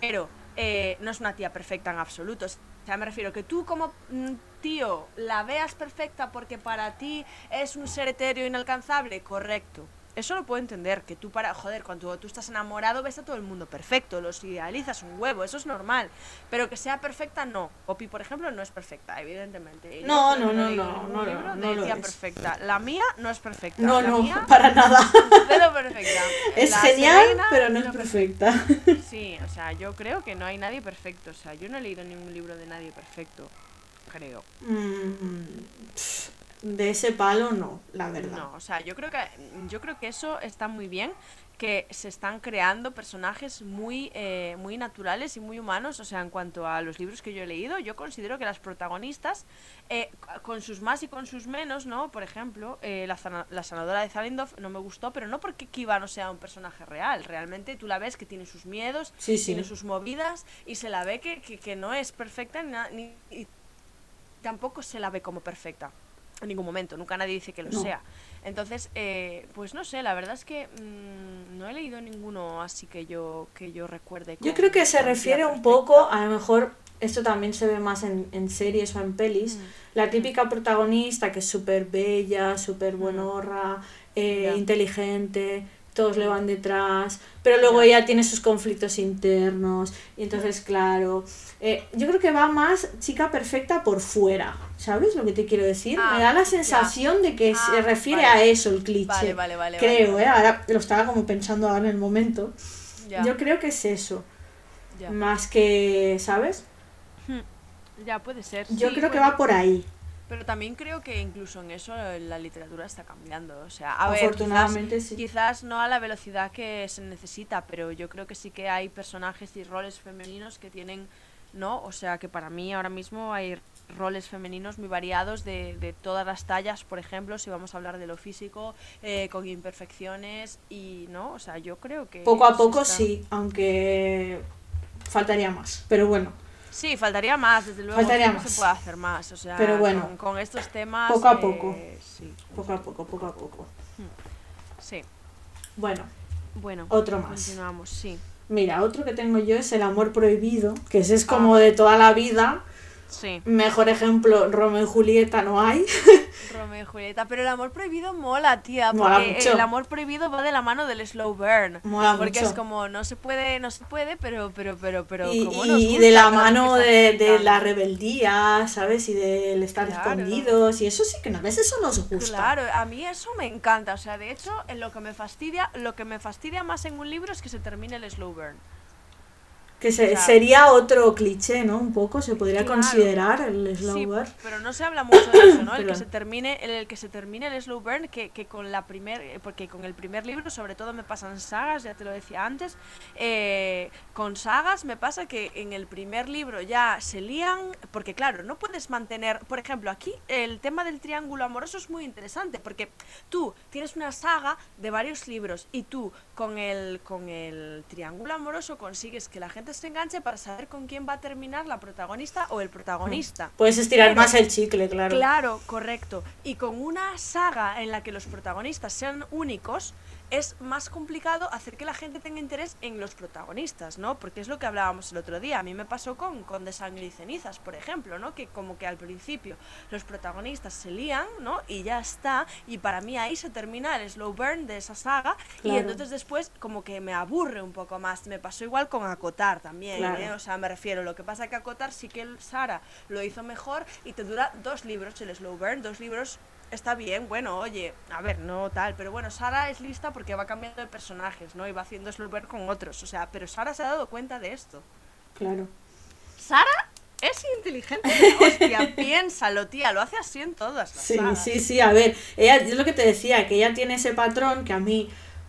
Pero eh, no es una tía perfecta en absoluto. O sea, me refiero que tú como mm, tío la veas perfecta porque para ti es un ser etéreo inalcanzable, correcto. Eso lo puedo entender, que tú para, joder, cuando tú estás enamorado ves a todo el mundo perfecto, los idealizas un huevo, eso es normal. Pero que sea perfecta, no. Poppy, por ejemplo, no es perfecta, evidentemente. No, no, no, no, no no lo tía es. perfecta. La mía no es perfecta. No, la no, mía, para nada. cero perfecta. Es La genial, Serena, pero no es cero perfecta. Sí, o sea, yo creo que no hay nadie perfecto. O sea, yo no he leído ningún libro de nadie perfecto. Creo. Mm, de ese palo no, la verdad. No, o sea, yo creo que yo creo que eso está muy bien que se están creando personajes muy eh, muy naturales y muy humanos, o sea, en cuanto a los libros que yo he leído, yo considero que las protagonistas eh, con sus más y con sus menos, ¿no? Por ejemplo, eh, la, la sanadora de Zalindov no me gustó, pero no porque Kiva no sea un personaje real, realmente tú la ves que tiene sus miedos, Sí, sí. tiene sus movidas y se la ve que, que, que no es perfecta ni, ni- y tampoco se la ve como perfecta en ningún momento, nunca nadie dice que lo No. sea. Entonces, eh, pues no sé, la verdad es que mm, no he leído ninguno así que yo que yo recuerde. Yo creo que se refiere un poco, a lo mejor esto también se ve más en, en series o en pelis, Mm. la típica protagonista que es súper bella, súper buenorra, eh, Ya. inteligente, todos le van detrás, pero luego Ya. ella tiene sus conflictos internos y entonces, claro, eh, yo creo que va más chica perfecta por fuera, ¿sabes lo que te quiero decir? Ah, Me da la ya. sensación de que se Ah, refiere vale. a eso el cliché. Vale, vale, vale, Creo, vale. ¿eh? Ahora lo estaba como pensando ahora en el momento. Ya, Yo creo que es eso. ya. Más que, ¿sabes? Ya, puede ser. Yo sí, creo que va por ahí. Pero también creo que incluso en eso eh, la literatura está cambiando. O sea, a ver, Afortunadamente, quizás, sí. quizás no a la velocidad que se necesita, pero yo creo que sí que hay personajes y roles femeninos que tienen, ¿no? O sea, que para mí ahora mismo hay roles femeninos muy variados de, de todas las tallas, por ejemplo, si vamos a hablar de lo físico, eh, con imperfecciones y, ¿no? O sea, yo creo que... Poco a poco está- sí, aunque faltaría más. Pero bueno, Sí, faltaría más, desde luego. Faltaría siempre más. se puede hacer más, o sea, Pero bueno, con, con estos temas... poco a eh, poco. sí, poco a poco, poco a poco. sí. Bueno, Bueno, Otro más. Continuamos, sí. mira, otro que tengo yo es el amor prohibido, que ese es como de toda la vida. Sí. Mejor ejemplo, Romeo y Julieta no hay. Romeo y Julieta. Pero el amor prohibido mola, tía. Mola Porque mucho. el amor prohibido va de la mano del slow burn. Mola porque mucho. es como, no se puede, no se puede, pero, pero, pero, pero. y como nos y gusta de la mano de, la rebeldía, ¿sabes? Y del estar Claro. escondidos. Y eso sí que no, ¿ves? Eso nos gusta. Claro, a mí eso me encanta. O sea, de hecho, en lo que me fastidia, lo que me fastidia más en un libro es que se termine el slow burn. Que se- Claro. sería otro cliché, ¿no? Un poco, se podría Claro. considerar el slow Sí, burn. pero no se habla mucho de eso, ¿no? El que se termine, el, el que se termine el slow burn, que, que con la primer, eh, porque con el primer libro, sobre todo me pasan sagas, ya te lo decía antes, eh, con sagas me pasa que en el primer libro ya se lían, porque claro, no puedes mantener, por ejemplo, aquí el tema del triángulo amoroso es muy interesante, porque tú tienes una saga de varios libros y tú con el, con el triángulo amoroso consigues que la gente se enganche para saber con quién va a terminar la protagonista o el protagonista. Puedes estirar más el chicle, claro. Claro, correcto. Y con una saga en la que los protagonistas sean únicos, es más complicado hacer que la gente tenga interés en los protagonistas, ¿no? Porque es lo que hablábamos el otro día. A mí me pasó con, con De Sangre y Cenizas, por ejemplo, ¿no? Que como que al principio los protagonistas se lían, ¿no? Y ya está. Y para mí ahí se termina el slow burn de esa saga. Y entonces después como que me aburre un poco más. Me pasó igual con Acotar también, Claro. ¿eh? O sea, me refiero, lo que pasa que Acotar sí que Sara lo hizo mejor y te dura dos libros el slow burn, dos libros está bien, bueno, oye, a ver, no tal, pero bueno, Sara es lista porque va cambiando de personajes, ¿no? Y va haciendo slow burn con otros, o sea, pero Sara se ha dado cuenta de esto. Claro. Sara es inteligente, hostia, piénsalo, tía, lo hace así en todas las Sí, sagas. sí, sí, a ver, ella, es lo que te decía, que ella tiene ese patrón que a mí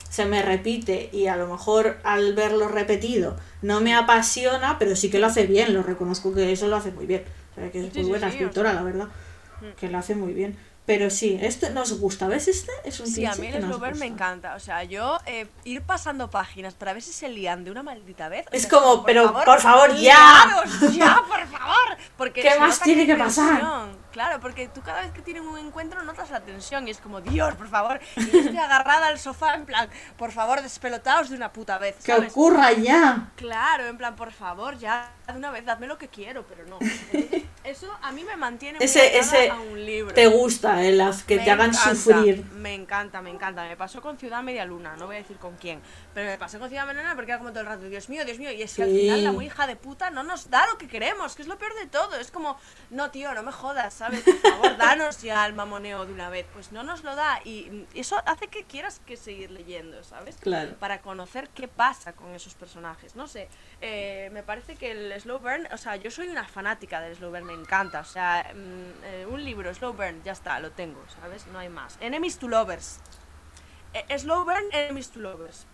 se me repite y a lo mejor al verlo repetido no me apasiona, pero sí que lo hace bien, lo reconozco que eso lo hace muy bien. O sea, que es Sí, muy sí, buena sí, escritora, la verdad, que lo hace muy bien. Pero sí, esto nos gusta, ¿ves? Este es un Sí, a mí el burn me encanta. O sea, yo eh, ir pasando páginas para ver si se lían de una maldita vez. Es como, pero, por favor, ya. ya, por favor. Porque ¿Qué más tiene que pasar? tensión. Claro, porque tú cada vez que tienen un encuentro notas la tensión y es como, Dios, por favor. Y yo estoy agarrada al sofá en plan, por favor, despelotaos de una puta vez. Que ocurra ya. Claro, en plan, por favor, ya de una vez, dadme lo que quiero, pero no. Entonces, eso a mí me mantiene muy Ese, a un libro. te gusta, eh, las que Me te hagan encanta, sufrir. Me encanta, me encanta. Me pasó con Ciudad Media Luna, no voy a decir con quién. Pero me pasó con Ciudad Media Luna porque era como todo el rato, Dios mío, Dios mío. Y es que al Sí. final la muy hija de puta no nos da lo que queremos, que es lo peor de todo. Es como, no, tío, no me jodas, ¿sabes? Por favor, danos ya el mamoneo de una vez. Pues no nos lo da y eso hace que quieras que seguir leyendo, ¿sabes? Claro. Para conocer qué pasa con esos personajes. No sé, eh, me parece que el slow burn, o sea, yo soy una fanática del slow burn, me encanta. O sea, mm, eh, un libro, slow burn, ya está, lo tengo, ¿sabes? No hay más. Enemies to lovers. Eh, slow burn, enemies to lovers.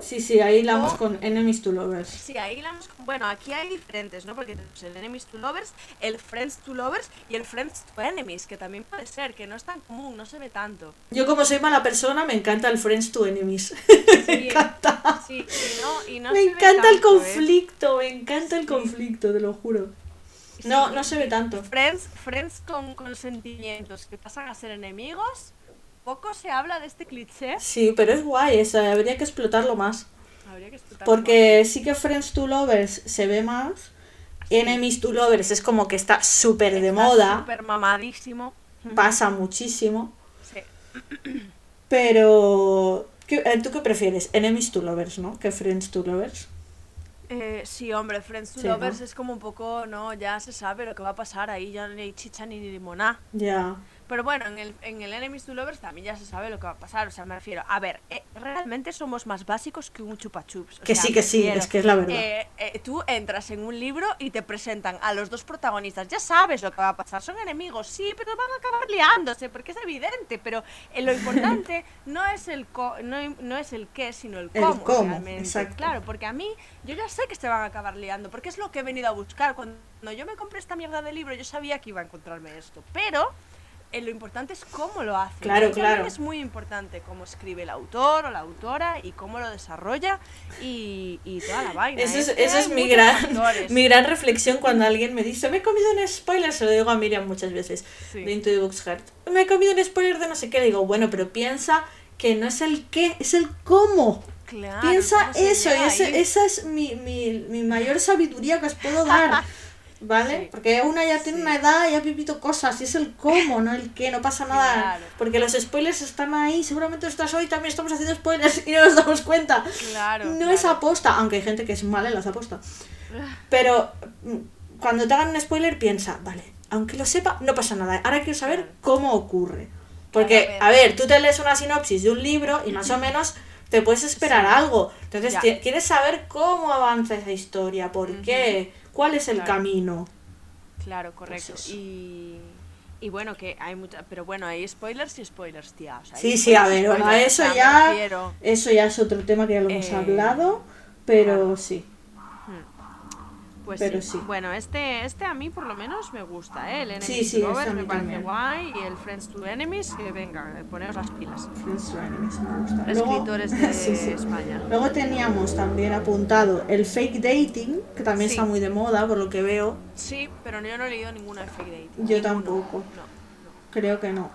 Sí, sí, ahí hilamos con Enemies to Lovers. Sí, ahí la hemos- Bueno, aquí hay diferentes, ¿no? Porque tenemos el Enemies to Lovers, el Friends to Lovers y el Friends to Enemies, que también puede ser, que no es tan común, no se ve tanto. Yo como soy mala persona, me encanta el Friends to Enemies. Sí, encanta. Sí, y no, y no me se ve encanta el tanto, ¿eh? conflicto, me encanta el conflicto, te lo juro. No, Sí. no se ve tanto. Friends, friends con, con sentimientos que pasan a ser enemigos. Poco se habla de este cliché. Sí, pero es guay, esa, habría que explotarlo más. Habría que explotarlo Porque sí que Friends to Lovers se ve más. Enemies to Lovers es como que está súper de moda, Súper mamadísimo. pasa muchísimo. Sí. Pero, ¿qué- eh, ¿tú qué prefieres? Enemies to Lovers, ¿no? Que Friends to Lovers. Eh, sí, hombre, Friends to Sí, Lovers ¿no? es como un poco, no, ya se sabe lo que va a pasar ahí, ya no hay chicha ni limoná. Ya. Pero bueno, en el, en el Enemies to Lovers también ya se sabe lo que va a pasar. O sea, me refiero, a ver, eh, realmente somos más básicos que un chupa chups. o Que sea, sí, que sí, es que es la verdad. eh, eh, tú entras en un libro y te presentan a los dos protagonistas. Ya sabes lo que va a pasar. Son enemigos, sí, pero van a acabar liándose porque es evidente. Pero eh, lo importante no es el co- no, no es el qué, sino el El cómo. cómo, realmente. exacto. Claro, porque a mí, yo ya sé que se van a acabar liando, porque es lo que he venido a buscar. Cuando yo me compré esta mierda de libro, yo sabía que iba a encontrarme esto. Pero eh, lo importante es cómo lo hace. Claro, Eso claro. Es muy importante cómo escribe el autor o la autora y cómo lo desarrolla y, y toda la vaina. Esa es, esa es mi, gran, factores. mi gran reflexión cuando alguien me dice, me he comido un spoiler, se lo digo a Miriam muchas veces, Sí. de Into the Books Heart. Me he comido un spoiler de no sé qué, le digo, bueno, pero piensa que no es el qué, es el cómo. Claro, piensa ¿cómo se eso, ese- esa es mi, mi, mi mayor sabiduría que os puedo dar. ¿Vale? Sí. Porque una ya tiene Sí. una edad y ha vivido cosas, y es el cómo, no el qué, no pasa nada. Claro. Porque los spoilers están ahí, seguramente estás hoy también estamos haciendo spoilers y no nos damos cuenta. Claro, No es aposta, aunque hay gente que es mala en las aposta. Pero mm, cuando te hagan un spoiler, piensa, vale, aunque lo sepa, no pasa nada. Ahora quiero saber cómo ocurre. Porque, a ver. tú te lees una sinopsis de un libro y más o menos te puedes esperar algo. Entonces, quieres saber cómo avanza esa historia, por qué, cuál es el Claro. camino. Claro, correcto. Pues y, y bueno, que hay mucha. Pero bueno, hay spoilers y spoilers, tía. o sea, hay Sí, sí, a ver, bueno, eso ya, eso ya es otro tema que ya lo hemos Eh, hablado, pero claro. sí. Pues Pero sí. sí. Bueno, este, este a mí por lo menos me gusta, ¿eh? El Enemies Sí, sí, mí me parece también. guay y el Friends to Enemies, que venga, eh, poneos las pilas. Friends to Enemies, me gusta. Luego- Escritores de. España. Luego teníamos también apuntado el fake dating, que también está muy de moda por lo que veo. Sí, pero yo no he leído ninguna de Fake Dating. Yo Ninguno. tampoco. No. Creo que no.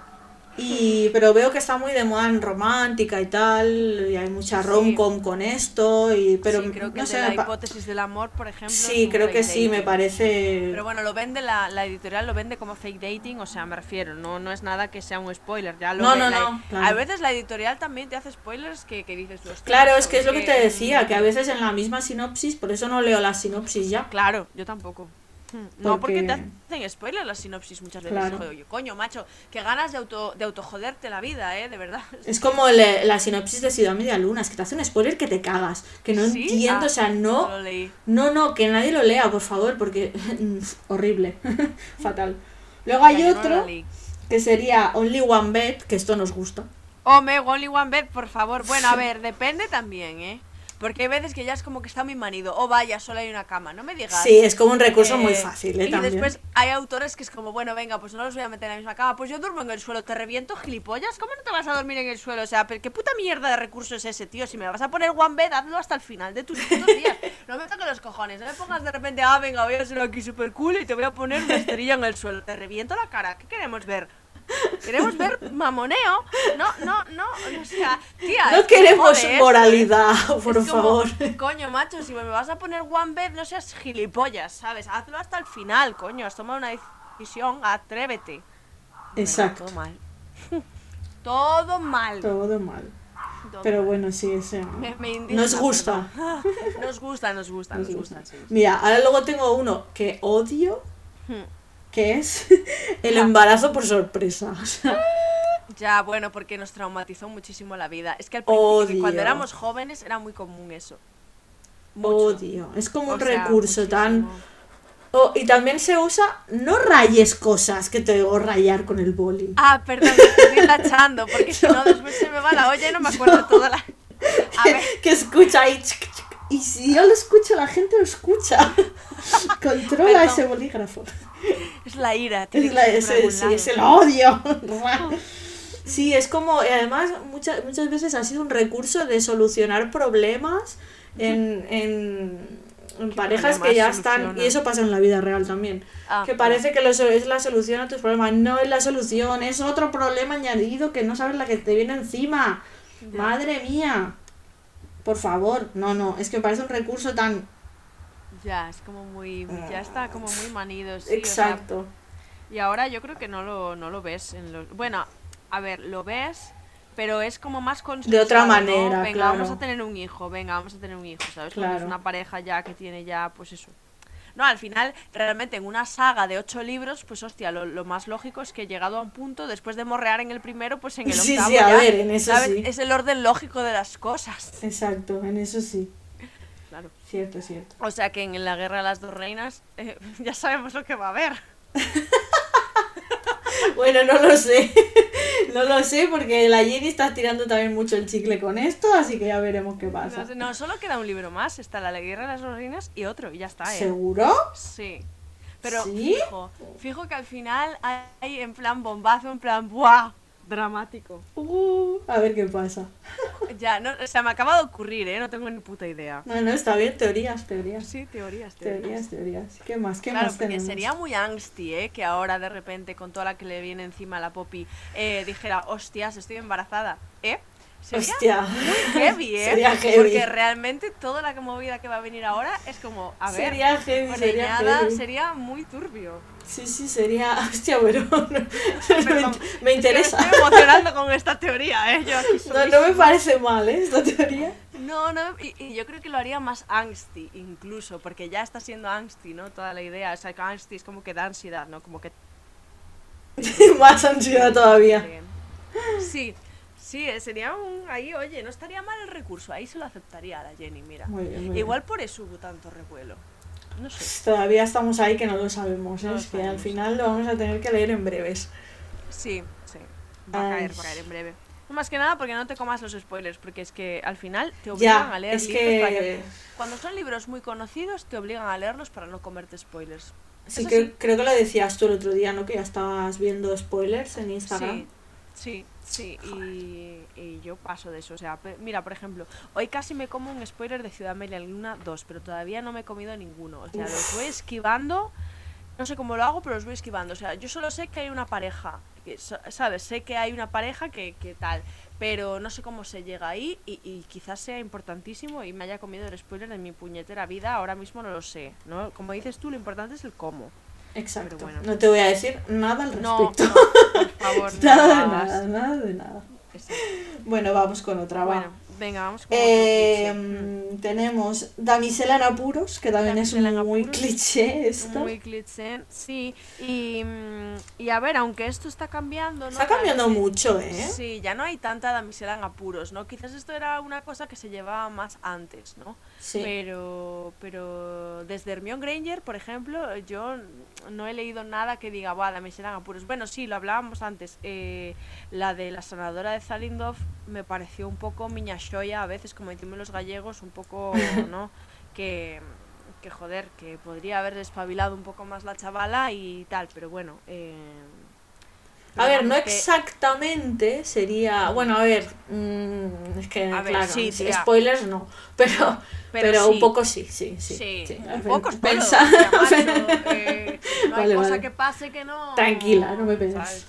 Y, pero veo que está muy de moda en romántica y tal, y hay mucha Sí. rom-com con esto, y, pero sí, creo que no sé, la hipótesis del amor, por ejemplo. sí, creo que fake sí, me dating. parece... Pero bueno, lo vende la, la editorial, lo vende como fake dating, o sea, me refiero, no, no es nada que sea un spoiler. Ya lo No, no, la- no, claro. A veces la editorial también te hace spoilers que, que dices tú. "Hostia, Claro, es que es lo que te que- decía, que a veces en la misma sinopsis, por eso no leo la sinopsis ya. Claro, yo tampoco. Hmm. No, porque Porque- te hacen spoiler las sinopsis muchas veces. Claro. Joder, oye, coño, macho, que ganas de auto de autojoderte la vida, ¿eh? De verdad. Es como le- la sinopsis de Ciudad Media Luna, es que te hace un spoiler que te cagas, que no ¿Sí? entiendo, Ah, o sea, no... lo leí. No, no, que nadie lo lea, por favor, porque horrible, fatal. Luego hay Ya, yo no otro que sería Only One Bed, que esto nos gusta. Hombre, Only One Bed, por favor. Bueno, a ver, depende también, ¿eh? Porque hay veces que ya es como que está muy manido. O vaya, solo hay una cama, no me digas. Sí, es como un recurso muy Eh, fácil, ¿eh? Y También. después hay autores que es como, bueno, venga, pues no los voy a meter en la misma cama. Pues yo duermo en el suelo, te reviento, gilipollas. ¿Cómo no te vas a dormir en el suelo? O sea, pero ¿qué puta mierda de recurso es ese, tío? Si me vas a poner one bed, hazlo hasta el final de tus putos días. No me toques los cojones. No me pongas de repente, ah, venga, voy a ser aquí súper cool y te voy a poner una esterilla en el suelo. Te reviento la cara. ¿Qué queremos ver? Queremos ver mamoneo. No, no, no. O sea, tía. no queremos jode esto, ¿eh? moralidad, por Es como, favor. Coño, macho, si me vas a poner one bed, no seas gilipollas, ¿sabes? Hazlo hasta el final, coño. Has tomado una decisión, atrévete. Exacto. Todo mal. todo mal. Todo mal. Pero bueno, sí, ese... Me- me indigna, Nos gusta. Nos gusta, nos gusta, nos, Nos gusta. gusta. sí. Mira, ahora luego tengo uno que odio, Hmm. Que es el embarazo por sorpresa. O sea, Ya, bueno, porque nos traumatizó muchísimo la vida. Es que al principio, cuando éramos jóvenes, era muy común eso. Mucho. odio. Es como O un sea, recurso tan... Oh, y también se usa, no rayes cosas que te debo rayar con el boli. Ah, perdón, estoy tachando, porque si no después se me va la olla y no me acuerdo toda la... A ver, que escucha ahí. Y si yo lo escucho, la gente lo escucha. Controla Perdón. ese bolígrafo. es la ira. tiene Es, la, sí, es el odio. Sí, es como, y además muchas, muchas veces ha sido un recurso de solucionar problemas en, en, en ¿Qué parejas que ya están, y eso pasa en la vida real también, Ah, que parece que lo es la solución a tus problemas, no es la solución, es otro problema añadido que no sabes la que te viene encima. Madre mía, por favor, no, no, es que me parece un recurso tan Ya, es como muy... Ya está como muy manido, sí, o sea, exacto. y ahora yo creo que no lo, no lo ves en los... Bueno, a ver, lo ves, pero es como más consensuado, otra ¿no? manera, Venga, claro. vamos a tener un hijo, venga, vamos a tener un hijo, ¿sabes? Cuando es Claro. una pareja ya que tiene ya, pues eso. No, al final, realmente en una saga de ocho libros, pues hostia, lo, lo más lógico es que llegado a un punto, después de morrear en el primero, pues en el Sí, octavo sí, a ya, ver, en eso ¿sabes? sí. Es el orden lógico de las cosas. Exacto, en eso sí, Claro. cierto, cierto. O sea que en la guerra de las dos reinas eh, ya sabemos lo que va a haber. Bueno, no lo sé. No lo sé porque la Jenny está tirando también mucho el chicle con esto, así que ya veremos qué pasa. No, solo queda un libro más. Está la guerra de las dos reinas y otro, y ya está, ¿eh? ¿Seguro? Sí. Pero ¿Sí? fijo, fijo que al final hay en plan bombazo, en plan ¡buah! Dramático. Uh, a ver qué pasa. Ya, no, o sea, me acaba de ocurrir, ¿eh? No tengo ni puta idea. No, no, está bien, teorías, teorías. Sí, teorías, teorías. Teorías, teorías. ¿Qué más? ¿Qué Claro, más porque tenemos? sería muy angsty, ¿eh? Que ahora de repente, con toda la que le viene encima a la Poppy, eh, dijera, hostias, estoy embarazada, ¿eh? Sería Hostia. muy heavy, ¿eh? Sería heavy. Porque realmente toda la movida que va a venir ahora es como, a ver, Sería heavy, sería heavy. sería muy turbio. Sí, sí, sería... Hostia, pero no, me, es que interesa. Me estoy emocionando con esta teoría, ¿eh? Yo No, no me parece mal, ¿eh? Esta teoría. No, no, y, y yo creo que lo haría más angsty incluso, porque ya está siendo angsty, ¿no? Toda la idea, o sea, que angsty es como que da ansiedad, ¿no? Como que... más ansiedad todavía. Sí, sí, eh, sería un... Ahí, oye, no estaría mal el recurso, ahí se lo aceptaría a la Jenny, mira. Muy bien, muy Igual por eso hubo tanto revuelo. No sé. Todavía estamos ahí que no lo sabemos, ¿eh? No lo es que al final lo vamos a tener que leer en breves. Sí, sí. Va a Ay. caer, va a caer en breve. No, Más que nada porque no te comas los spoilers, porque es que al final te obligan Ya, a leer es libros para que... Cuando son libros muy conocidos, te obligan a leerlos para no comerte spoilers. Que, sí. creo que lo decías tú el otro día, ¿no? Que ya estabas viendo spoilers en Instagram. Sí, sí, sí, y, y yo paso de eso. O sea, mira, por ejemplo, hoy casi me como un spoiler de Ciudad Media Luna 2, pero todavía no me he comido ninguno. O sea, los voy esquivando, no sé cómo lo hago, pero los voy esquivando. O sea, yo solo sé que hay una pareja, que, sa- ¿sabes? Sé que hay una pareja que, que tal, pero no sé cómo se llega ahí y, y quizás sea importantísimo y me haya comido el spoiler de mi puñetera vida, ahora mismo no lo sé, ¿no? Como dices tú, lo importante es el cómo. Exacto. Bueno. No te voy a decir nada al respecto. no, por favor, nada de nada, nada de nada. Exacto. Bueno, vamos con otra, va. Bueno, venga, vamos con Eh, otro cliché. tenemos Damisela en apuros, que también Damisela es muy apuros. cliché esto. Muy cliché, sí. Y, mm, y a ver, aunque esto está cambiando, ¿no? Está cambiando mucho, ¿eh? Sí, ya no hay tanta damisela en apuros, ¿no? Quizás esto era una cosa que se llevaba más antes, ¿no? Sí. Pero, pero desde Hermione Granger, por ejemplo, yo no he leído nada que diga, va, damisela en apuros. Bueno, sí, lo hablábamos antes. eh, la de la sanadora de Zalindov me pareció un poco miñashoya, a veces, como decimos los gallegos, un poco, ¿no? Que, que joder, que podría haber despabilado un poco más la chavala y tal, pero bueno. eh, A ver, no exactamente sería. Bueno, a ver. mm, es que, A ver, claro, sí, sí, tía. spoilers no. Pero, pero pero, sí. un poco sí, sí, sí. Sí, sí. un poco pensa- eh, no hay Vale, cosa vale. que pase que no. Tranquila, no me. ¿sabes?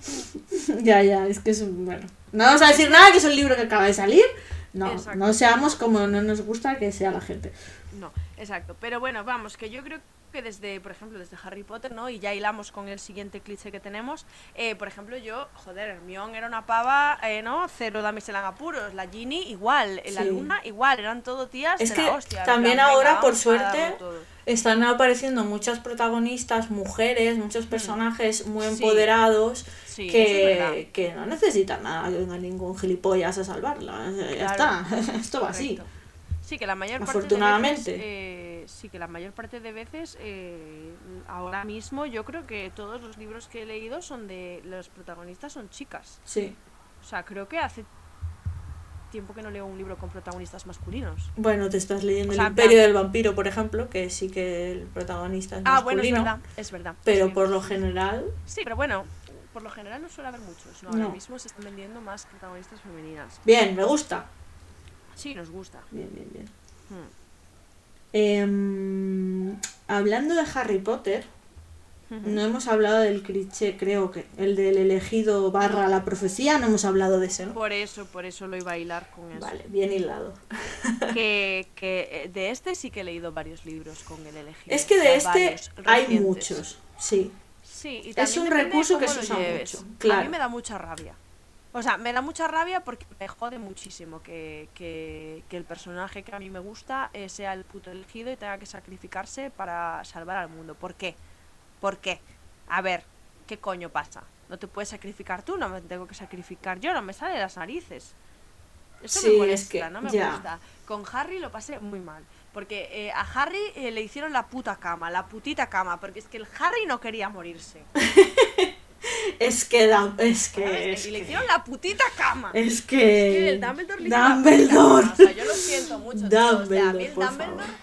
ya, ya, es que es un. Bueno. No vamos a decir nada, que es un libro que acaba de salir. No, Exacto. no seamos como no nos gusta que sea la gente. No, exacto. Pero bueno, vamos, que yo creo que desde, por ejemplo, desde Harry Potter, ¿no? Y ya hilamos con el siguiente cliché que tenemos. eh, por ejemplo, yo, joder, Hermione era una pava, eh, ¿no? Cero damisela en apuros. La Ginny, igual. La Sí. Luna, igual. Eran todo tías Es de que la hostia. también plan, ahora, venga, por suerte. Están apareciendo muchas protagonistas, mujeres, muchos personajes muy Mm. Sí. empoderados Sí, es que, que no necesitan nada que venga ningún gilipollas a salvarla. Ya Claro. está, esto va así. Sí, que la mayor Afortunadamente. parte de veces, eh, sí, que la mayor parte de veces, eh, ahora mismo, yo creo que todos los libros que he leído son de los protagonistas son chicas. Sí. O sea, creo que hace tiempo que no leo un libro con protagonistas masculinos. Bueno, te estás leyendo O sea, El plan- Imperio del Vampiro, por ejemplo, que sí que el protagonista es Ah, bueno, es masculino, verdad, es verdad. pero sí. por lo general, Sí, pero bueno, por lo general no suele haber muchos, ¿no? No. Ahora mismo se están vendiendo más protagonistas femeninas. bien, me gusta. Sí, nos gusta. Bien, bien, bien. Hmm. Em, hablando de Harry Potter, no hemos hablado del cliché, creo que el del elegido barra la profecía, no hemos hablado de ese, ¿no? Por eso, por eso lo iba a hilar con eso. Vale, bien hilado. que, que eh, de este sí que he leído varios libros con el elegido. Es que de este hay recientes. muchos, sí. Sí, y Es un recurso que se usa mucho, A claro. mí me da mucha rabia. O sea, me da mucha rabia porque me jode muchísimo que, que, que el personaje que a mí me gusta eh, sea el puto elegido y tenga que sacrificarse para salvar al mundo. ¿Por qué? ¿Por qué? A ver, ¿qué coño pasa? No te puedes sacrificar tú, no me tengo que sacrificar yo, no me sale de las narices. Eso Sí, me es molesta, que no me gusta. Con Harry lo pasé muy mal. Porque eh, a Harry eh, le hicieron la puta cama, la putita cama, porque es que el Harry no quería morirse. Es que da, es que es y le que, hicieron la putita cama. es Es que que el Dumbledore le la Dumbledore. cama, O sea, yo lo siento mucho. tío, o sea, a mí Dumbledore, el por Dumbledore. favor.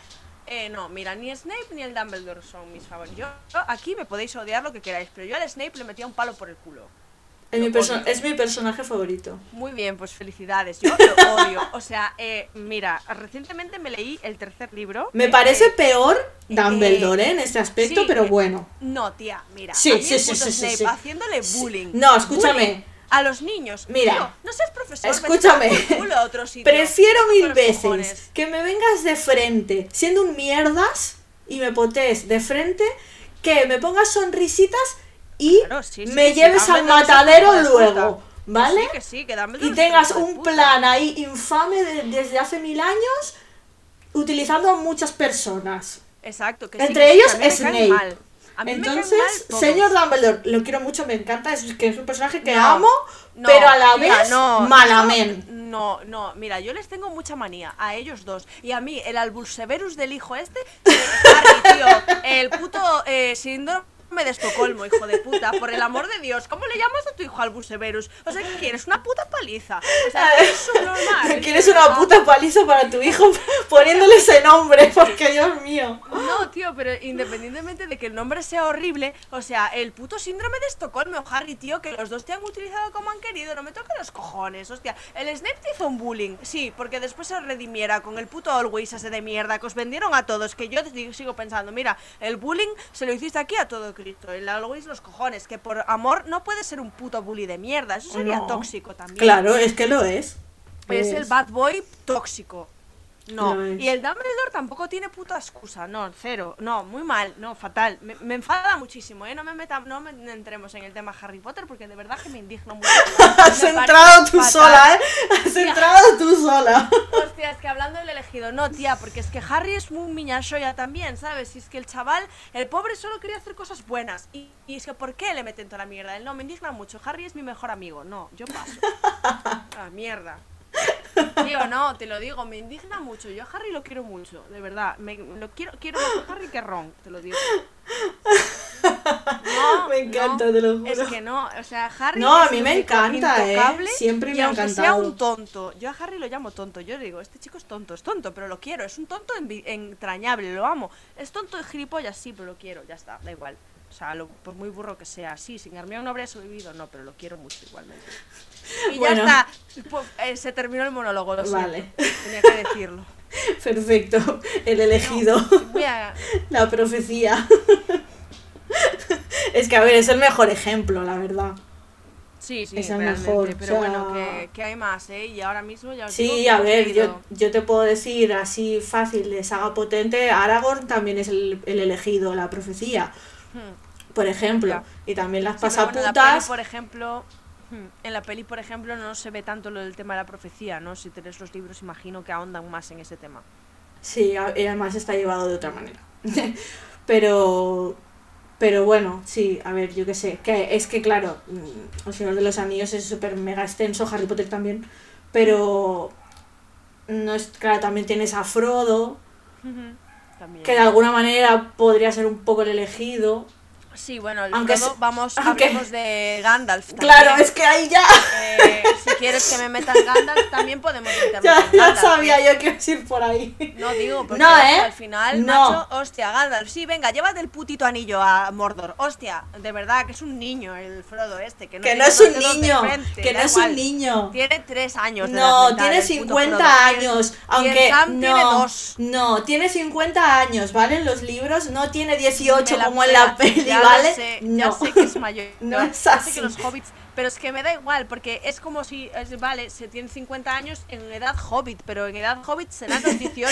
Eh, no, mira, ni Snape ni el Dumbledore son mis favoritos. Yo aquí me podéis odiar lo que queráis, pero yo al Snape le metía un palo por el culo. Es mi, es personaje favorito. Muy bien, pues felicidades. Yo lo odio. O sea, eh, mira, recientemente me leí el tercer libro. Me eh, parece eh, peor Dumbledore ¿eh? en este aspecto, sí, pero eh, bueno. No, tía, mira. Sí, a mí sí, sí, sí, sí, Snape sí. haciéndole Sí. bullying. No, escúchame. Bullying a los niños. Mira. Tío, no seas profesor. Escúchame. a por culo a otro sitio. Prefiero mil veces cojones. que me vengas de frente siendo un mierdas y me potes de frente que me pongas sonrisitas y Claro, sí, sí, me sí, lleves al matadero luego. ¿vale? Que que y tengas un plan ahí infame de- desde hace mil años utilizando a muchas personas. Exacto, que Entre que ellos, caen Snape. Entonces, mal señor Dumbledore, lo quiero mucho, me encanta, es que es un personaje que No, amo, no, pero a la vez no, malamen. No, no, mira, yo les tengo mucha manía a ellos dos. Y a mí, el Albulseverus del hijo este, Harry, tío, el puto eh, síndrome de Estocolmo, hijo de puta, por el amor de Dios. ¿Cómo le llamas a tu hijo Albulseverus? O sea, ¿qué quieres? ¿Una puta paliza? O sea, es normal. Quieres una puta paliza para tu hijo poniéndole ese nombre, porque Dios mío. No, tío, pero independientemente de que el nombre sea horrible, o sea, el puto síndrome de Estocolmo, Harry, tío, que los dos te han utilizado como han querido, no me toques los cojones, hostia. El Snape te hizo un bullying, sí, porque después se redimiera con el puto Always ese de mierda que os vendieron a todos, que yo sigo pensando, mira, el bullying se lo hiciste aquí a todo Cristo, el Always los cojones, que por amor no puede ser un puto bully de mierda, eso sería No. tóxico también. Claro, es que lo es. Es el bad boy tóxico. No, y el Dumbledore tampoco tiene puta excusa, no, cero, no, muy mal, no, fatal. Me, me enfada muchísimo, ¿eh? No me meta, no me entremos en el tema Harry Potter porque de verdad que me indigno mucho. Has entrado tú fatal. sola, ¿eh? Has entrado tú sola. Hostia, es que hablando del elegido, no, tía, porque es que Harry es muy miñashoya también, ¿sabes? Y es que el chaval, el pobre solo quería hacer cosas buenas. Y, y es que, ¿por qué le meten toda la mierda? Él no, me indigna mucho. Harry es mi mejor amigo. No, yo paso. Ah, mierda. Tío, no, te lo digo, me indigna mucho. Yo a Harry lo quiero mucho, de verdad. Me, lo quiero, quiero más a Harry que Ron, te lo digo. No, Me encanta, no, te lo juro. Es que no, o sea, Harry. No, a mí me encanta, ¿eh? Siempre me ha aunque sea encantado. un tonto, yo a Harry lo llamo tonto. Yo digo, este chico es tonto, es tonto, pero lo quiero. Es un tonto entrañable, lo amo. Es tonto de gilipollas, sí, pero lo quiero, ya está, da igual. O sea, lo- por muy burro que sea, sí, sin Hermione no habría sobrevivido, no, pero lo quiero mucho igualmente. Y Bueno. ya está, Pues, eh, se terminó el monólogo, lo siento. Vale. Tenía que decirlo. Perfecto. El elegido. Voy a- La profecía. Es que, a ver, es el mejor ejemplo, la verdad. Sí, sí, Es el mejor, Pero o sea- bueno, que, que hay más, ¿eh? Y ahora mismo ya os digo Sí, que a ver, yo, yo te puedo decir así fácil de saga potente, Aragorn también es el, el elegido, la profecía, Hmm. Por ejemplo. Y también las Sí, bueno, la pasaputas. peli, por ejemplo, hmm, en la peli, por ejemplo, no se ve tanto lo del tema de la profecía, ¿no? Si tenés los libros, imagino que ahondan más en ese tema. Sí, además está llevado de otra manera. pero, pero bueno, sí, a ver, yo qué sé. Que es que, claro, mm, El Señor de los Anillos es súper mega extenso, Harry Potter también. Pero, no es, claro, también tienes a Frodo, También. que de alguna manera podría ser un poco el elegido. Sí, bueno, Aunque se- vamos, aunque- hablemos de Gandalf también. Claro, es que ahí ya, Eh, si quieres que me metan Gandalf, también podemos meternos ya, ya Gandalf, sabía ¿eh? yo que ibas a ir por ahí. No digo, porque No, ¿eh? al final, No. macho, hostia, Gandalf, sí, venga, llévate el putito anillo a Mordor. Hostia, de verdad, que es un niño el Frodo este, que no, Que no es un niño, frente, que no es un niño. Tiene tres años. de No, mental, tiene el puto 50 Frodo. años, Y aunque Sam no, tiene dos. no, tiene 50 años, ¿vale? En los libros no tiene 18 Me la como en la peli, sé, no. Ya sé que es mayor. No es ya sé así. que los hobbits. Pero es que me da igual, porque es como si. es- vale, se tiene 50 años en edad hobbit, pero en edad hobbit serán los 18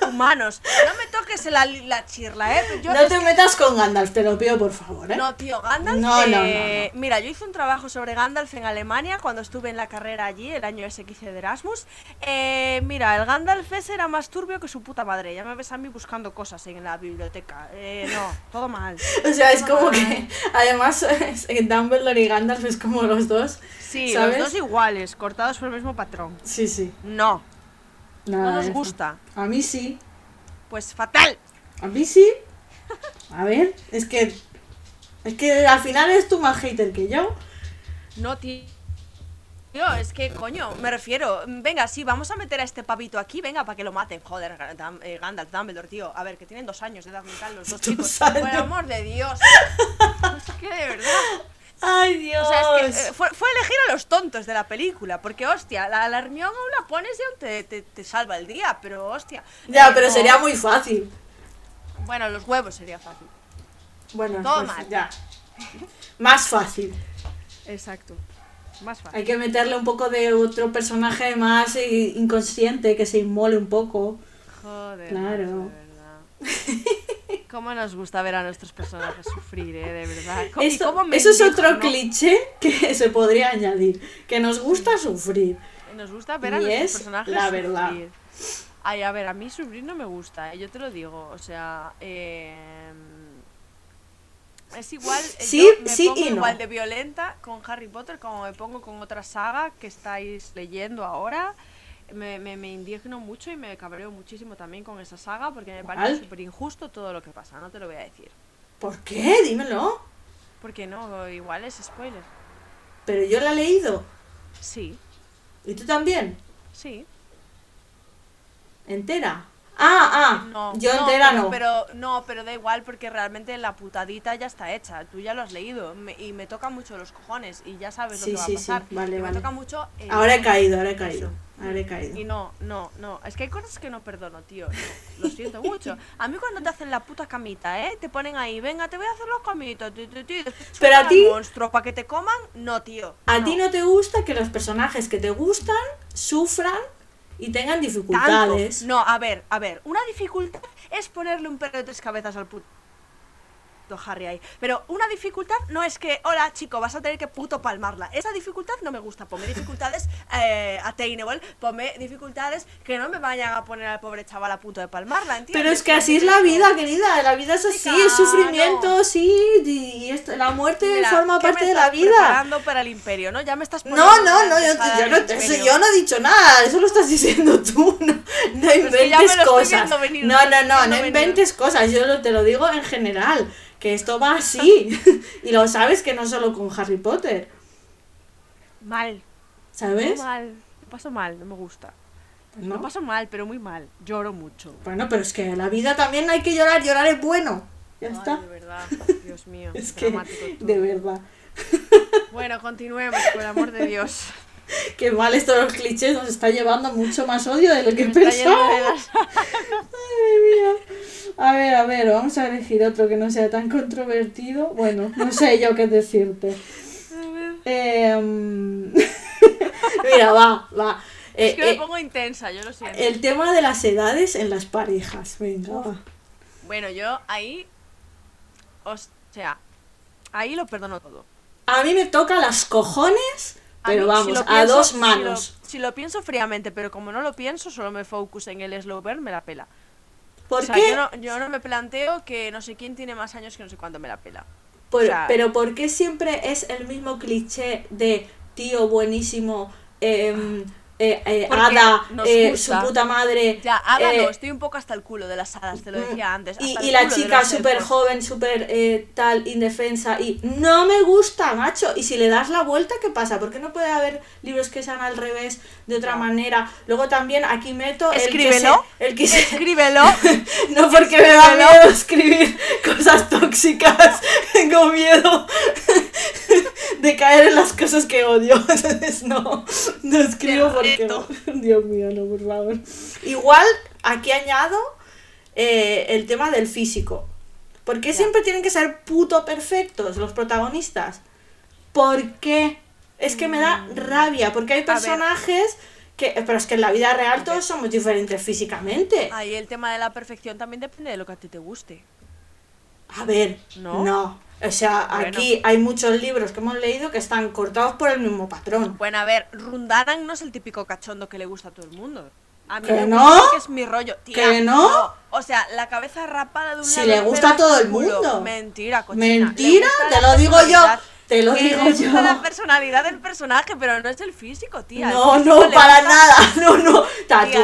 de humanos. No me toques la, la chirla, ¿eh? Yo No te que- metas con Gandalf, te lo pido por favor, ¿eh? No, tío, Gandalf. No, no, eh, no, Mira, yo hice un trabajo sobre Gandalf en Alemania cuando estuve en la carrera allí, el año ese que hice de Erasmus. Eh, mira, el Gandalf ese era más turbio que su puta madre. Ya me ves a mí buscando cosas en la biblioteca. Eh, no, todo mal. O sea, es como Ay. que, además, Dumbledore y Gandalf es como los dos. Sí, ¿sabes? los dos iguales, cortados por el mismo patrón. Sí, sí. No, Nada no nos gusta. A mí sí. Pues fatal. A mí sí. A ver, es que. Es que al final eres tú más hater que yo. No, tío. Tío, es que, coño, me refiero. Venga, sí, vamos a meter a este pavito aquí, venga, para que lo maten. Joder, Gandalf, eh, Gandalf, Dumbledore, tío. A ver, que tienen dos años de edad mental los dos chicos. Por el amor de Dios. Es que de verdad. Ay, Dios. O sea, es que eh, fue, fue elegir a los tontos de la película. Porque, hostia, la, la Hermione aún la pones y aún te, te, te salva el día. Pero, hostia. ya, eh, pero no. sería muy fácil. Bueno, los huevos sería fácil. Bueno, Todo pues mal. ya. Más fácil. Exacto. Más fácil. Hay que meterle un poco de otro personaje más inconsciente, que se inmole un poco. Joder. Claro. macho, de verdad. ¿Cómo nos gusta ver a nuestros personajes sufrir, eh? De verdad. Cómo me eso es otro cliché que se podría añadir. Que nos gusta sufrir. Nos gusta ver a Y nuestros es personajes la verdad. sufrir. Ay, a ver, a mí sufrir no me gusta, eh, yo te lo digo. O sea, eh, es igual. eh, Sí, yo me sí pongo y no. igual de violenta con Harry Potter como me pongo con otra saga que estáis leyendo ahora. Me, me, me indigno mucho y me cabreo muchísimo también con esa saga porque me parece súper injusto todo lo que pasa, no te lo voy a decir. ¿Por qué? Dímelo. Porque no, igual es spoiler. Pero yo la he leído. Sí, ¿Y tú también? sí. ¿Entera? Ah, ah. No, yo no, entera pero, no. Pero no, pero da igual porque realmente la putadita ya está hecha. Tú ya lo has leído me- y me toca mucho los cojones y ya sabes Sí, lo que va sí, a sí, vale, Y vale. Me toca mucho. eh, Ahora he caído, ahora he caído. eso. Ahora he Y caído. no, no, no. Es que hay cosas que no perdono, tío. no, lo siento mucho. A mí cuando te hacen la puta camita, ¿eh? Te ponen ahí, venga, te voy a hacer después te Pero a ti- al monstruo para que te coman, no, tío. ¿A ti no te gusta que los personajes que te gustan sufran y tengan dificultades? Tanto. No, a ver, a ver, una dificultad es ponerle un perro de tres cabezas al puto Harry ahí. Pero una dificultad no es que, hola chico, vas a tener que puto palmarla. Esa dificultad no me gusta. Ponme dificultades eh, attainable, ponme dificultades que no me vayan a poner al pobre chaval a punto de palmarla, ¿entiendes? Pero es que así es la vida, querida. La vida es así, Chica, es sufrimiento, no. sí. Y esto- la muerte Mira, forma ¿qué me parte de la vida. preparando para el imperio, ¿no? Ya me estás poniendo No, no, no, yo, yo no, imperio. yo no he dicho nada, eso lo estás diciendo tú, no, no inventes estoy cosas. venir, no, no, no, no venir. inventes cosas, yo te lo digo en general, que esto va así, y lo sabes que no solo con Harry Potter, Mal, ¿sabes? mal. Lo paso mal, no me gusta. Lo ¿No? paso mal, pero muy mal. Lloro mucho. Bueno, pero es que la vida también hay que llorar, llorar es bueno, ya Ay, está, de verdad, Dios mío. es que, de verdad, Bueno, continuemos, por el amor de Dios. que mal estos los clichés nos está llevando mucho más odio de lo que de pensaba. las- Madre mía. A ver, a ver, vamos a elegir otro que no sea tan controvertido. Bueno, no sé yo qué decirte. Em, Mira, va, va. Es Eh, que me eh, pongo intensa, yo lo siento. el tema de las edades en las parejas. Venga, va. Bueno, yo ahí. O sea, ahí lo perdono todo. A mí me toca las cojones, pero vamos, si a dos si lo- manos. Si lo, pienso fríamente, pero como no lo pienso, solo me focus en el slow burn, me la pela. ¿Por o sea, qué? Yo, no, yo no me planteo que no sé quién tiene más años que no sé cuánto me la pela. Por- o sea- pero ¿por qué siempre es el mismo cliché de tío buenísimo, em, eh, eh, nos eh, su puta madre? Ya, Ada eh, no, estoy un poco hasta el culo de las hadas, te lo decía antes. Y, la chica súper joven, súper eh, tal, indefensa y no me gusta, macho. Y si le das la vuelta, ¿qué pasa? ¿Por qué no puede haber libros que sean al revés, de otra manera? Luego también aquí meto el que se- Escríbelo. el que se- Escríbelo. No, porque me da miedo escribir cosas tóxicas. Tengo miedo de caer en las cosas que odio. Entonces no, no escribo porque no. Dios mío, no, por favor. Igual, aquí añado eh, el tema del físico. ¿Por qué siempre tienen que ser puto perfectos los protagonistas? ¿Por qué? Es que me da rabia, porque hay Mm. personajes que... Pero es que en la vida real todos somos diferentes físicamente. Ahí el tema de la perfección también depende de lo que a ti te guste. A ver, ¿No? no. O sea, Bueno. aquí hay muchos libros que hemos leído que están cortados por el mismo patrón. Bueno, a ver, Rundanan no es el típico cachondo que le gusta a todo el mundo. A mí ¿Que me no? gusta porque es mi rollo. Tía, ¿Que no? O sea, la cabeza rapada de un Si lado, le gusta a todo el mundo. Mentira, cochina. Mentira, te lo digo yo. Te lo Que digo gusta yo. la personalidad del personaje, pero no es el físico, tía. No, no, para gusta- nada. No, no.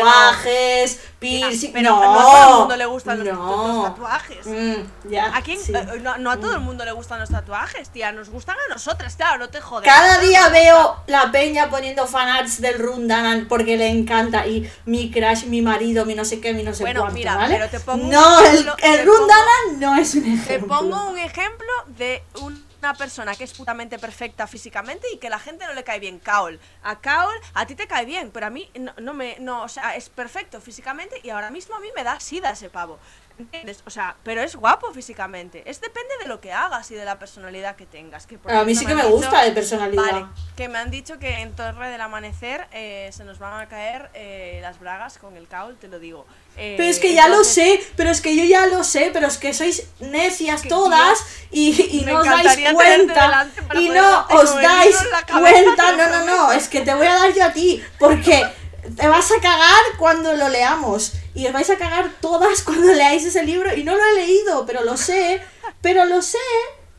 Tatuajes, piercing. Pero no. no a todo el mundo le gustan los, no. los tatuajes. Mm, ya, ¿A quién? sí. Mm. eh, no, no a todo el mundo le gustan los tatuajes, tía. Nos gustan a nosotras, claro, no te jodes. Cada día veo la peña poniendo fanarts del Rundanan porque le encanta y mi crush, mi marido, mi no sé qué, mi no sé Bueno, cuánto, mira, ¿vale? pero te pongo un no, el, ejemplo, el te Rundanan no es un Te ejemplo. pongo un ejemplo de una persona que es putamente perfecta físicamente y que la gente no le cae bien. Kaol. A Kaol, a ti te cae bien, pero a mí no, me. No, o sea, es perfecto físicamente y ahora mismo a mí me da sida ese pavo. ¿Entiendes? O sea, pero es guapo físicamente. Es depende de lo que hagas y de la personalidad que tengas. Que por A mí sí que me dicho- gusta de personalidad. Vale, que me han dicho que en Torre del Amanecer eh, se nos van a caer eh, las bragas con el Kaol, te lo digo. Eh, Pero es que ya lo entonces- sé, pero es que yo ya lo sé, pero es que sois necias Que, todas y, y me no os dais cuenta y no os dais cuenta, no, lo no, no, es que te voy a dar yo a ti, porque te vas a cagar cuando lo leamos y os vais a cagar todas cuando leáis ese libro y no lo he leído, pero lo sé, pero lo sé.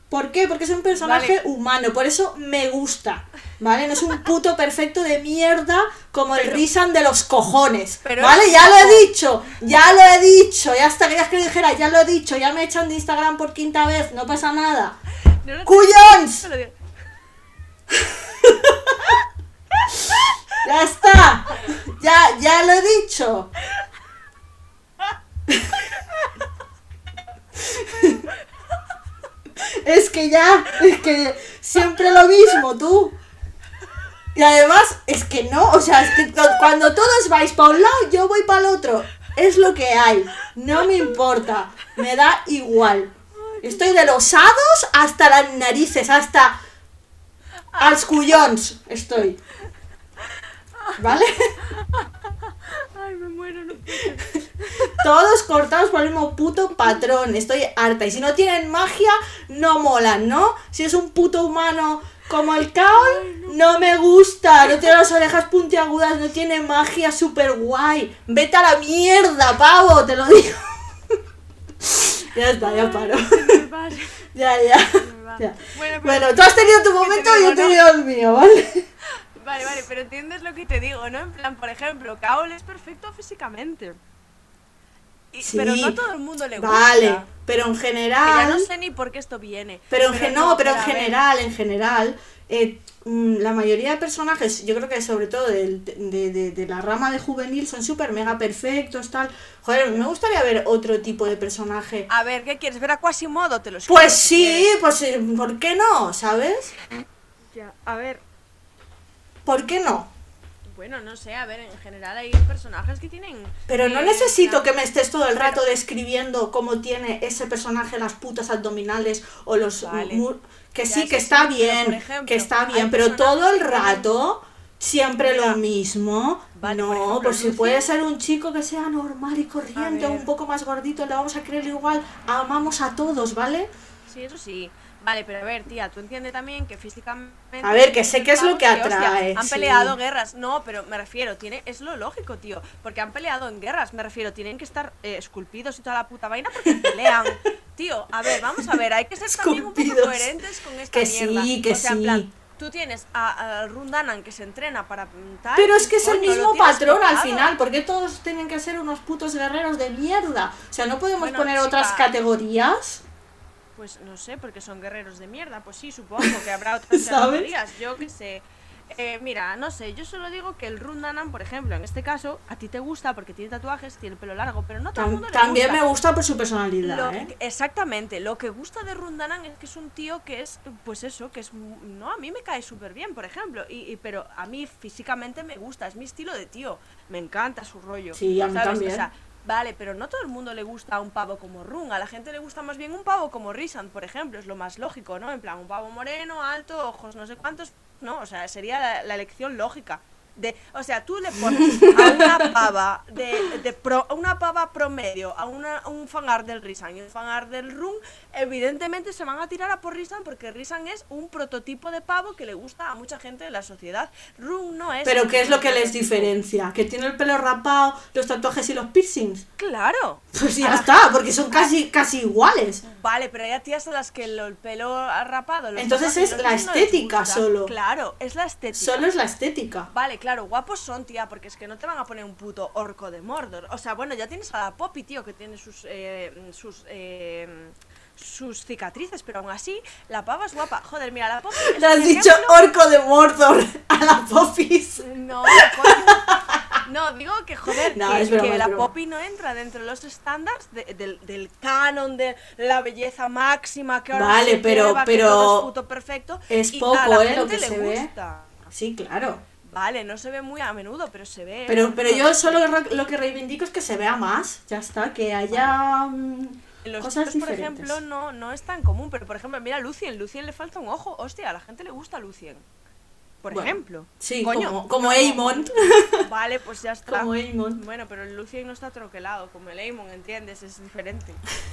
¿Por qué? Porque es un personaje Vale. humano, por eso me gusta, ¿vale? No es un puto perfecto de mierda como el Risan de los cojones, Pero ¿vale? Ya lo he dicho, ya lo he dicho, ya hasta querías que lo dijera, ya lo he dicho, ya me echan de Instagram por quinta vez, no pasa nada. No ¡Cuyons! te. Ya está, ya, ya lo he dicho. Es que ya, es que siempre lo mismo, tú. Y además, es que no, o sea, es que cu- cuando todos vais para un lado, yo voy para el otro. Es lo que hay. No me importa. Me da igual. Estoy de los hados hasta las narices, hasta als cuyons estoy. ¿Vale? Ay, me muero, no Todos cortados por el mismo puto patrón. Estoy harta. Y si no tienen magia, no molan, ¿no? Si es un puto humano como el Kaol, no me gusta. No tiene las orejas puntiagudas, no tiene magia super guay. Vete a la mierda, pavo, te lo digo. ya está, ya paro. ya, ya. ya. Bueno, pero- Bueno, tú has tenido tu momento y yo he tenido el mío, ¿vale? Vale, vale, pero entiendes lo que te digo, ¿no? En plan, por ejemplo, Kaol es perfecto físicamente. Y- Sí. Pero no a todo el mundo le gusta. Vale, pero en Que ya general. no sé ni por qué esto viene. Pero en gen- no, pero en general, en general, eh, mm, la mayoría de personajes, yo creo que sobre todo de, de- de la rama de juvenil, son súper mega perfectos, tal. Joder, me gustaría ver otro tipo de personaje. A ver, ¿qué quieres? ¿Ver a Quasimodo? Te lo escribo Pues si sí, quieres. pues eh, ¿por qué no? ¿Sabes? Ya, a ver, ¿Por qué no? Bueno, no sé, a ver, en general hay personajes que tienen... Pero no eh, necesito que me estés todo el rato describiendo cómo tiene ese personaje las putas abdominales o los Vale. que sí que está bien, ejemplo, que está bien, pero todo el rato siempre lo mismo. Vale, no, por ejemplo, si puede ser un chico que sea normal y corriente, ver. un poco más gordito, le vamos a creer igual. Amamos a todos, ¿vale? Sí, eso sí. Vale, pero a ver, tía, tú entiendes también que físicamente... A ver, que sé que es lo que hostia, atrae, han sí. peleado guerras. No, pero me refiero, tiene es lo lógico, tío. Porque han peleado en guerras, me refiero, tienen que estar eh, esculpidos y toda la puta vaina porque pelean. tío, a ver, vamos a ver, hay que ser también un poco coherentes con esta Que sí, mierda. que o sea, en sí. plan, tú tienes a, a Rundanan que se entrena para tal. Pero es que es el mismo patrón al final, porque todos tienen que ser unos putos guerreros de mierda. O sea, no podemos Bueno, poner chica. otras categorías. Pues no sé, porque son guerreros de mierda. Pues sí, supongo que habrá otras categorías. Yo qué sé. Eh, mira, no sé, yo solo digo que el Rundanan, por ejemplo, en este caso, a ti te gusta porque tiene tatuajes, tiene el pelo largo, pero no todo el mundo le también gusta. me gusta por su personalidad, Lo- ¿eh? Exactamente, lo que gusta de Rundanan es que es un tío que es, pues eso, que es, no, a mí me cae súper bien, por ejemplo, y, y- pero a mí físicamente me gusta, es mi estilo de tío, me encanta su rollo. Sí, a mí ¿sabes? también. O sea, vale, pero no todo el mundo le gusta un pavo como Run, a la gente le gusta más bien un pavo como Risan, por ejemplo, es lo más lógico, ¿no? En plan, un pavo moreno, alto, ojos no sé cuántos, no, o sea, sería la, elección lógica. De, o sea, tú le pones a una pava de, de pro- a una pava promedio, a, una, un fanart del Risan y un fanart del Run, evidentemente se van a tirar a por Risan porque Risan es un prototipo de pavo que le gusta a mucha gente de la sociedad. Run no es. Pero ¿qué es lo que les diferencia? ¿Que tiene el pelo rapado, los tatuajes y los piercings? Claro. Pues ya está, porque son casi, casi iguales. Vale, pero hay tías a las que el pelo rapado. los Entonces es la no estética solo. Claro, es la estética. Solo es la estética. Vale, claro, guapos son, tía, porque es que no te van a poner un puto orco de Mordor. O sea, bueno, ya tienes a la Poppy, tío, que tiene sus eh, sus eh, sus cicatrices, pero aún así, la pava es guapa. Joder, mira, la Poppy Le has dicho ejemplo- orco de Mordor a la Popis. No. No, digo que joder, No, que, es broma, que es la. Poppy no entra dentro de los estándares de- del, del canon de la belleza máxima que ahora Vale, se pero- lleva, que pero todo es puto perfecto. es y poco, a la ¿eh? Lo que le se ve. Sí, claro. Vale, no se ve muy a menudo, pero se ve. Pero, pero yo solo lo que reivindico es que se vea más. Ya está, que haya mm, En los cosas chicos, por ejemplo, no, no es tan común. Pero, por ejemplo, mira a Lucien. Lucien le falta un ojo. Hostia, a la gente le gusta Lucien. Por Bueno, ejemplo. Sí, Coño, como, como no. Aemon. Vale, pues ya está. Como Aemon. Bueno, pero el Lucien no está troquelado, como el Amon, ¿entiendes? Es diferente.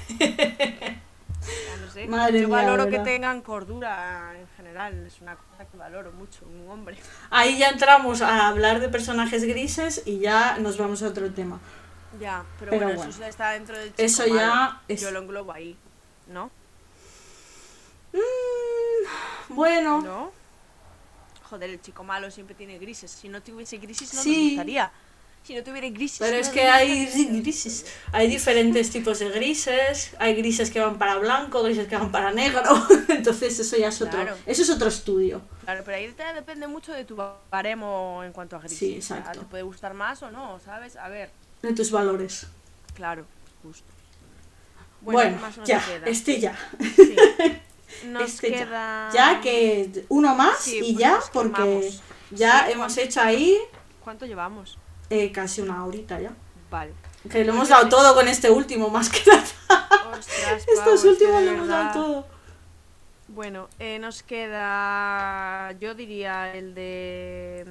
Ya no sé. Madre Yo mía, valoro que tengan cordura en general. Es una cosa que valoro mucho un hombre. Ahí ya entramos a hablar de personajes grises y ya nos vamos a otro tema. Ya, pero, Pero bueno, bueno. eso está dentro del chico Eso ya malo. es- Yo lo englobo ahí, ¿no? Mm, bueno, ¿No? Joder, el chico malo siempre tiene grises. Si no tuviese grises no Sí. nos gustaría. Si no tuviera grises. pero no es que hay gustaría. grises. Hay diferentes tipos de grises. Hay grises que van para blanco, grises que van para negro. Entonces eso ya es otro. Claro. Eso es otro estudio. Claro, pero ahí te- depende mucho de tu baremo en cuanto a grises. Sí, O sea, exacto. te puede gustar más o no, ¿sabes? A ver, De tus valores. claro, justo. Bueno, ¿qué más nos ya, queda? este ya. Sí. Nos Este ya. queda. Ya que uno más Sí, y pues ya, porque quemamos. ya Sí, hemos hecho ahí ¿Cuánto llevamos? eh, casi una horita ya. Vale. Que lo hemos dado todo con este último, más que nada. Ostras, Estos últimos lo hemos dado todo. Bueno, eh, nos queda, yo diría el de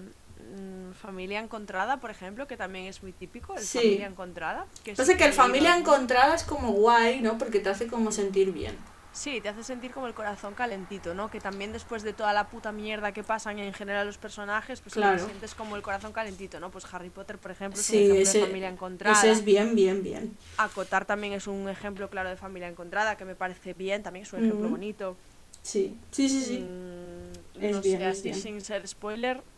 familia encontrada, por ejemplo, que también es muy típico, el Sí. familia encontrada. Que sí que el familia encontrada es como guay, ¿no? Porque te hace como sentir bien. Sí, te hace sentir como el corazón calentito, ¿no? Que también después de toda la puta mierda que pasan en general los personajes, pues Claro. te sientes como el corazón calentito, ¿no? Pues Harry Potter, por ejemplo, es un Sí, ejemplo ese, de familia encontrada. ese es bien, bien, bien. Acotar también es un ejemplo claro de familia encontrada, que me parece bien, también es un ejemplo Ujú. bonito. Sí, sí, sí, sí. Mm, Es no bien, sé, es así bien. sin ser spoiler, Mm,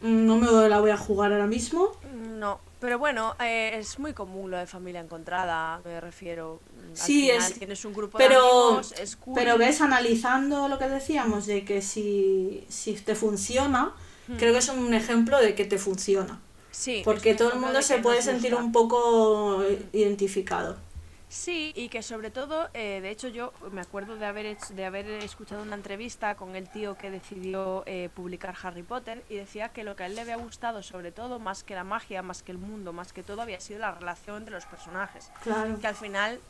No me la voy a jugar ahora mismo. No, pero bueno, eh, es muy común lo de familia encontrada, me refiero. Mm, Al Sí, final es- Tienes un grupo pero- de amigos, es cool. Pero ves, analizando lo que decíamos, de que si, si te funciona, Hmm. creo que es un ejemplo de que te funciona. Sí, Porque todo el mundo se puede sentir un poco identificado. Sí, y que sobre todo, eh, de hecho yo me acuerdo de haber, hecho- de haber escuchado una entrevista con el tío que decidió eh, publicar Harry Potter y decía que lo que a él le había gustado sobre todo, más que la magia, más que el mundo, más que todo, había sido la relación entre los personajes. Claro. Que al final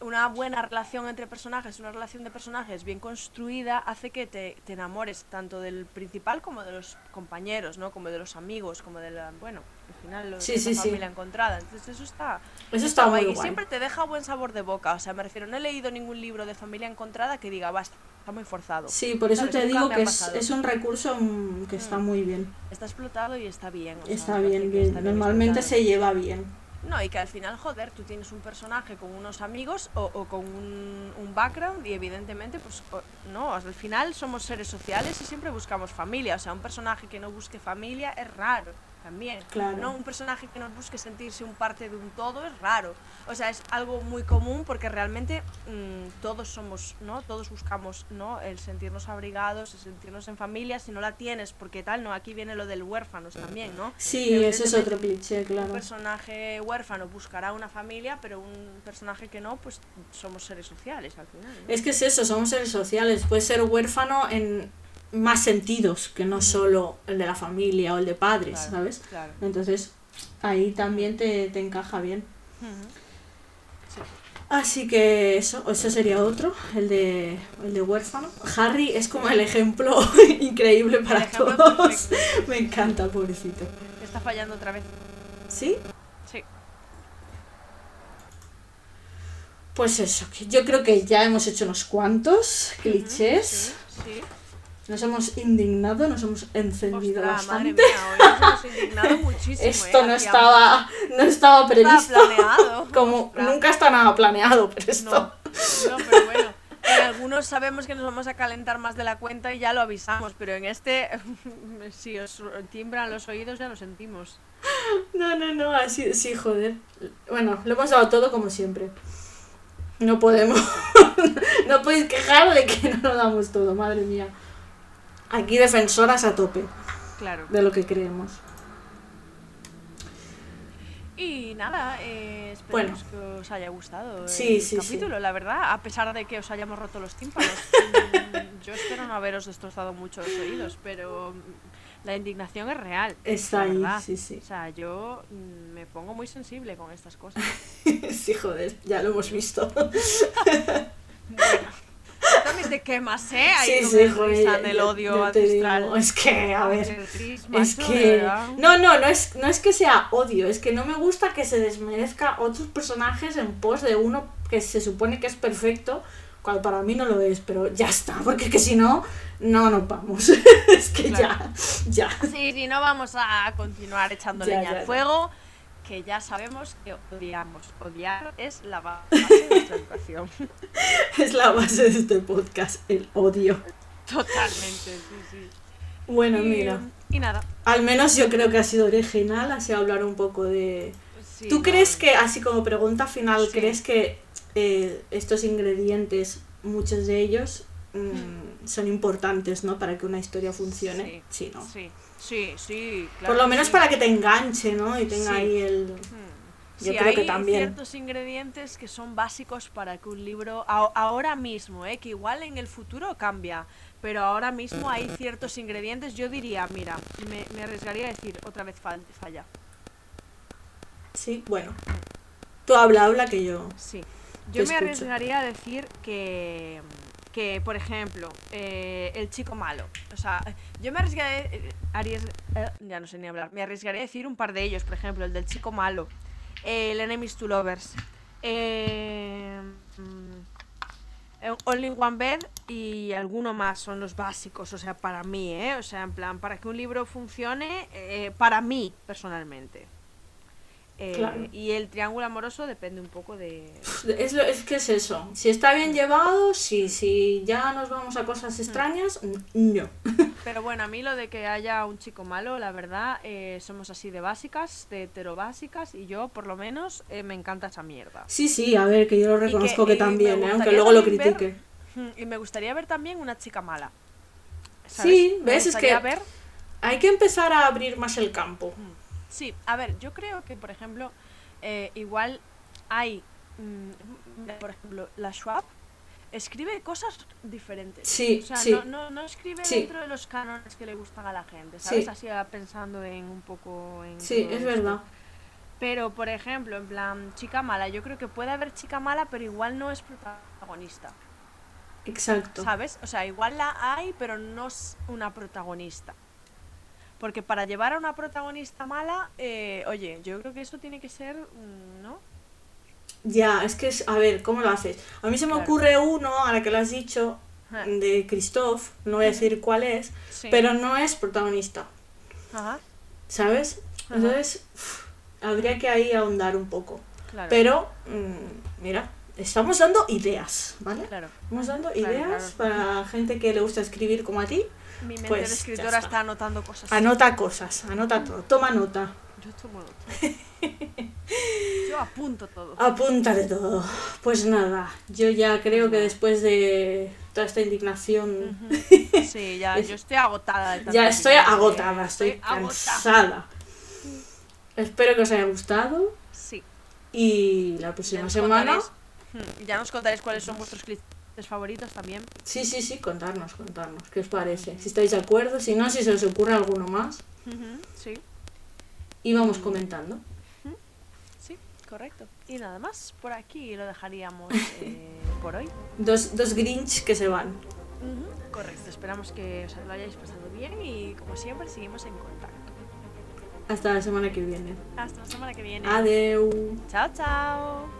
una buena relación entre personajes, una relación de personajes bien construida, hace que te, te enamores tanto del principal como de los compañeros, ¿no? Como de los amigos, como de la, bueno, al final lo- Sí, familia encontrada. Entonces eso está, Eso está muy guay. Y siempre te deja buen sabor de boca. O sea, me refiero, no he leído ningún libro de familia encontrada que diga, basta, está muy forzado. Sí, por eso ¿Sabes? te digo que es, es un recurso mm, que está muy bien. Está explotado y está bien. o sea, Está bien, bien. está bien Normalmente explotado. se lleva bien. No, y que al final, joder, tú tienes un personaje con unos amigos o, o con un, un background y evidentemente, pues o- no, al final somos seres sociales y siempre buscamos familia. O sea, un personaje que no busque familia es raro también. Claro. No, un personaje que no busque sentirse un parte de un todo es raro. O sea, es algo muy común porque realmente mm, todos somos, ¿no? Todos buscamos, ¿no? El sentirnos abrigados, el sentirnos en familia. Si no la tienes, porque tal, ¿no? Aquí viene lo del huérfanos también, ¿no? Sí, ese es otro cliché, un claro. personaje huérfano buscará una familia, pero un personaje que no, pues somos seres sociales al final. ¿no? Es que es eso, somos seres sociales. Puedes ser huérfano en más sentidos que no solo el de la familia o el de padres, Claro, ¿sabes? Claro. Entonces, ahí también te, te encaja bien. Así que eso, ese sería otro, el de, el de huérfano. Harry es como el ejemplo increíble para ejemplo todos. perfecto. Me encanta, pobrecito. Está fallando otra vez. ¿Sí? Sí. Pues eso, yo creo que ya hemos hecho unos cuantos clichés. Sí, sí. Nos hemos indignado, nos hemos encendido Ostras, madre bastante. mía, hoy nos hemos indignado muchísimo. Esto ¿eh? no estaba, no estaba no estaba previsto. planeado. Como Ostras. nunca está nada planeado, pero esto. No, no, pero bueno. En algunos sabemos que nos vamos a calentar más de la cuenta y ya lo avisamos, pero en este, si os timbran los oídos, ya lo sentimos. No, no, no, así, sí, joder. Bueno, lo hemos dado todo como siempre. No podemos. no podéis quejar de que no lo damos todo, madre mía. Aquí defensoras a tope Claro. de lo que creemos. Y nada, eh, Bueno. que os haya gustado Sí, el sí, capítulo, la verdad, a pesar de que os hayamos roto los tímpanos. Mm, Yo espero no haberos destrozado mucho los oídos, pero mm, la indignación es real. Está ahí, sí, sí. O sea, yo mm, me pongo muy sensible con estas cosas. sí, joder, ya lo hemos visto. Bueno, también te quemas, ¿eh? Ahí sí, sí, joder. Ya- el odio ancestral. digo, Es que, a ver. Es que. No, no, no es, no es que sea odio, es que no me gusta que se desmerezca otros personajes en pos de uno que se supone que es perfecto, cuando para mí no lo es, pero ya está, porque es que si no, no nos vamos. es que Claro. ya, ya. Sí, sí, no vamos a continuar echando leña al fuego, que ya sabemos que odiamos. Odiar es la base de nuestra educación. Es la base de este podcast, el odio. Totalmente, sí, sí. Bueno, y, mira, Y nada. al menos yo creo que ha sido original, así hablar un poco de... sí, ¿Tú no, crees que, así como pregunta final, Sí. crees que eh, estos ingredientes, muchos de ellos, mm, son importantes, ¿no? Para que una historia funcione? Sí, ¿no? Sí, sí, sí. claro Por lo menos sí. para que te enganche, ¿no? Y tenga Sí. ahí el... Hmm. Yo Sí, creo que hay también. ciertos ingredientes que son básicos para que un libro, a- ahora mismo, ¿eh? que igual en el futuro cambia, pero ahora mismo hay ciertos ingredientes, yo diría, mira, me, me arriesgaría a decir otra vez fal- falla. Sí, bueno. Tú habla, habla que yo... Sí. Yo me escucho. arriesgaría a decir que, que por ejemplo, eh, el chico malo. O sea, yo me arriesgaría, eh, eh, ya no sé ni hablar, me arriesgaría a decir un par de ellos, por ejemplo, el del chico malo, el Enemies to Lovers, eh, mm, eh, Only One Bed y alguno más son los básicos, o sea, para mí, ¿eh? O sea, en plan, para que un libro funcione, eh, para mí, personalmente. Eh, Claro. Y el triángulo amoroso depende un poco de... Es, lo- es que es eso. Si está bien llevado, sí. Si ya nos vamos a cosas Hmm. extrañas, no. Pero bueno, a mí lo de que haya un chico malo, la verdad, eh, somos así de básicas, de heterobásicas, y yo, por lo menos, eh, me encanta esa mierda. Sí, sí, a ver, que yo lo que- reconozco que, me también, ¿eh? aunque luego lo ver- critique. Mm, Y me gustaría ver también una chica mala. ¿sabes? Sí, ves, es que- ver Hay que empezar a abrir más el campo. Sí, a ver, yo creo que, por ejemplo, eh, igual hay mm, por ejemplo, la Schwab escribe cosas diferentes. Sí, o sea, sí. no, no, no escribe Sí. dentro de los cánones que le gustan a la gente, ¿sabes? Sí. Así pensando en un poco en Sí, es esto. verdad. Pero, por ejemplo, en plan, chica mala, yo creo que puede haber chica mala, pero igual no es protagonista, Exacto. ¿sabes? O sea, igual la hay, pero no es una protagonista. Porque para llevar a una protagonista mala, eh, oye, yo creo que eso tiene que ser, mm, ¿no? Ya, es que es, a ver, ¿cómo lo haces? A mí se me Claro. ocurre uno, a la que lo has dicho, Ajá. de Christoph, no voy a decir cuál es, Sí. pero no es protagonista, Ajá, ¿sabes? Ajá. Entonces, habría que ahí ahondar un poco. claro. Pero, mm, mira, estamos dando ideas, ¿vale? Claro. Estamos dando ideas para gente que le gusta escribir como a ti. Mi mente Pues, de escritora está. está. anotando cosas. Anota cosas, anota todo, toma nota, Yo tomo nota. Yo apunto todo. apunta de todo. Pues nada, yo ya creo que después de toda esta indignación... Sí, ya, Es- yo estoy agotada. de Ya estoy agotada, estoy cansada. Espero que os haya gustado Sí. y la próxima semana... contaréis- Hmm, Ya nos contaréis cuáles son vuestros favoritos también. Sí, sí, sí, contarnos, contarnos. ¿Qué os parece? Si estáis de acuerdo, si no, si se os ocurre alguno más. Sí, Y vamos comentando. sí, correcto. Y nada más, por aquí lo dejaríamos eh, por hoy. Dos, dos Grinch que se van. Correcto, esperamos que os lo hayáis pasado bien y como siempre seguimos en contacto. Hasta la semana que viene. Hasta la semana que viene. Adeu. Chao, chao.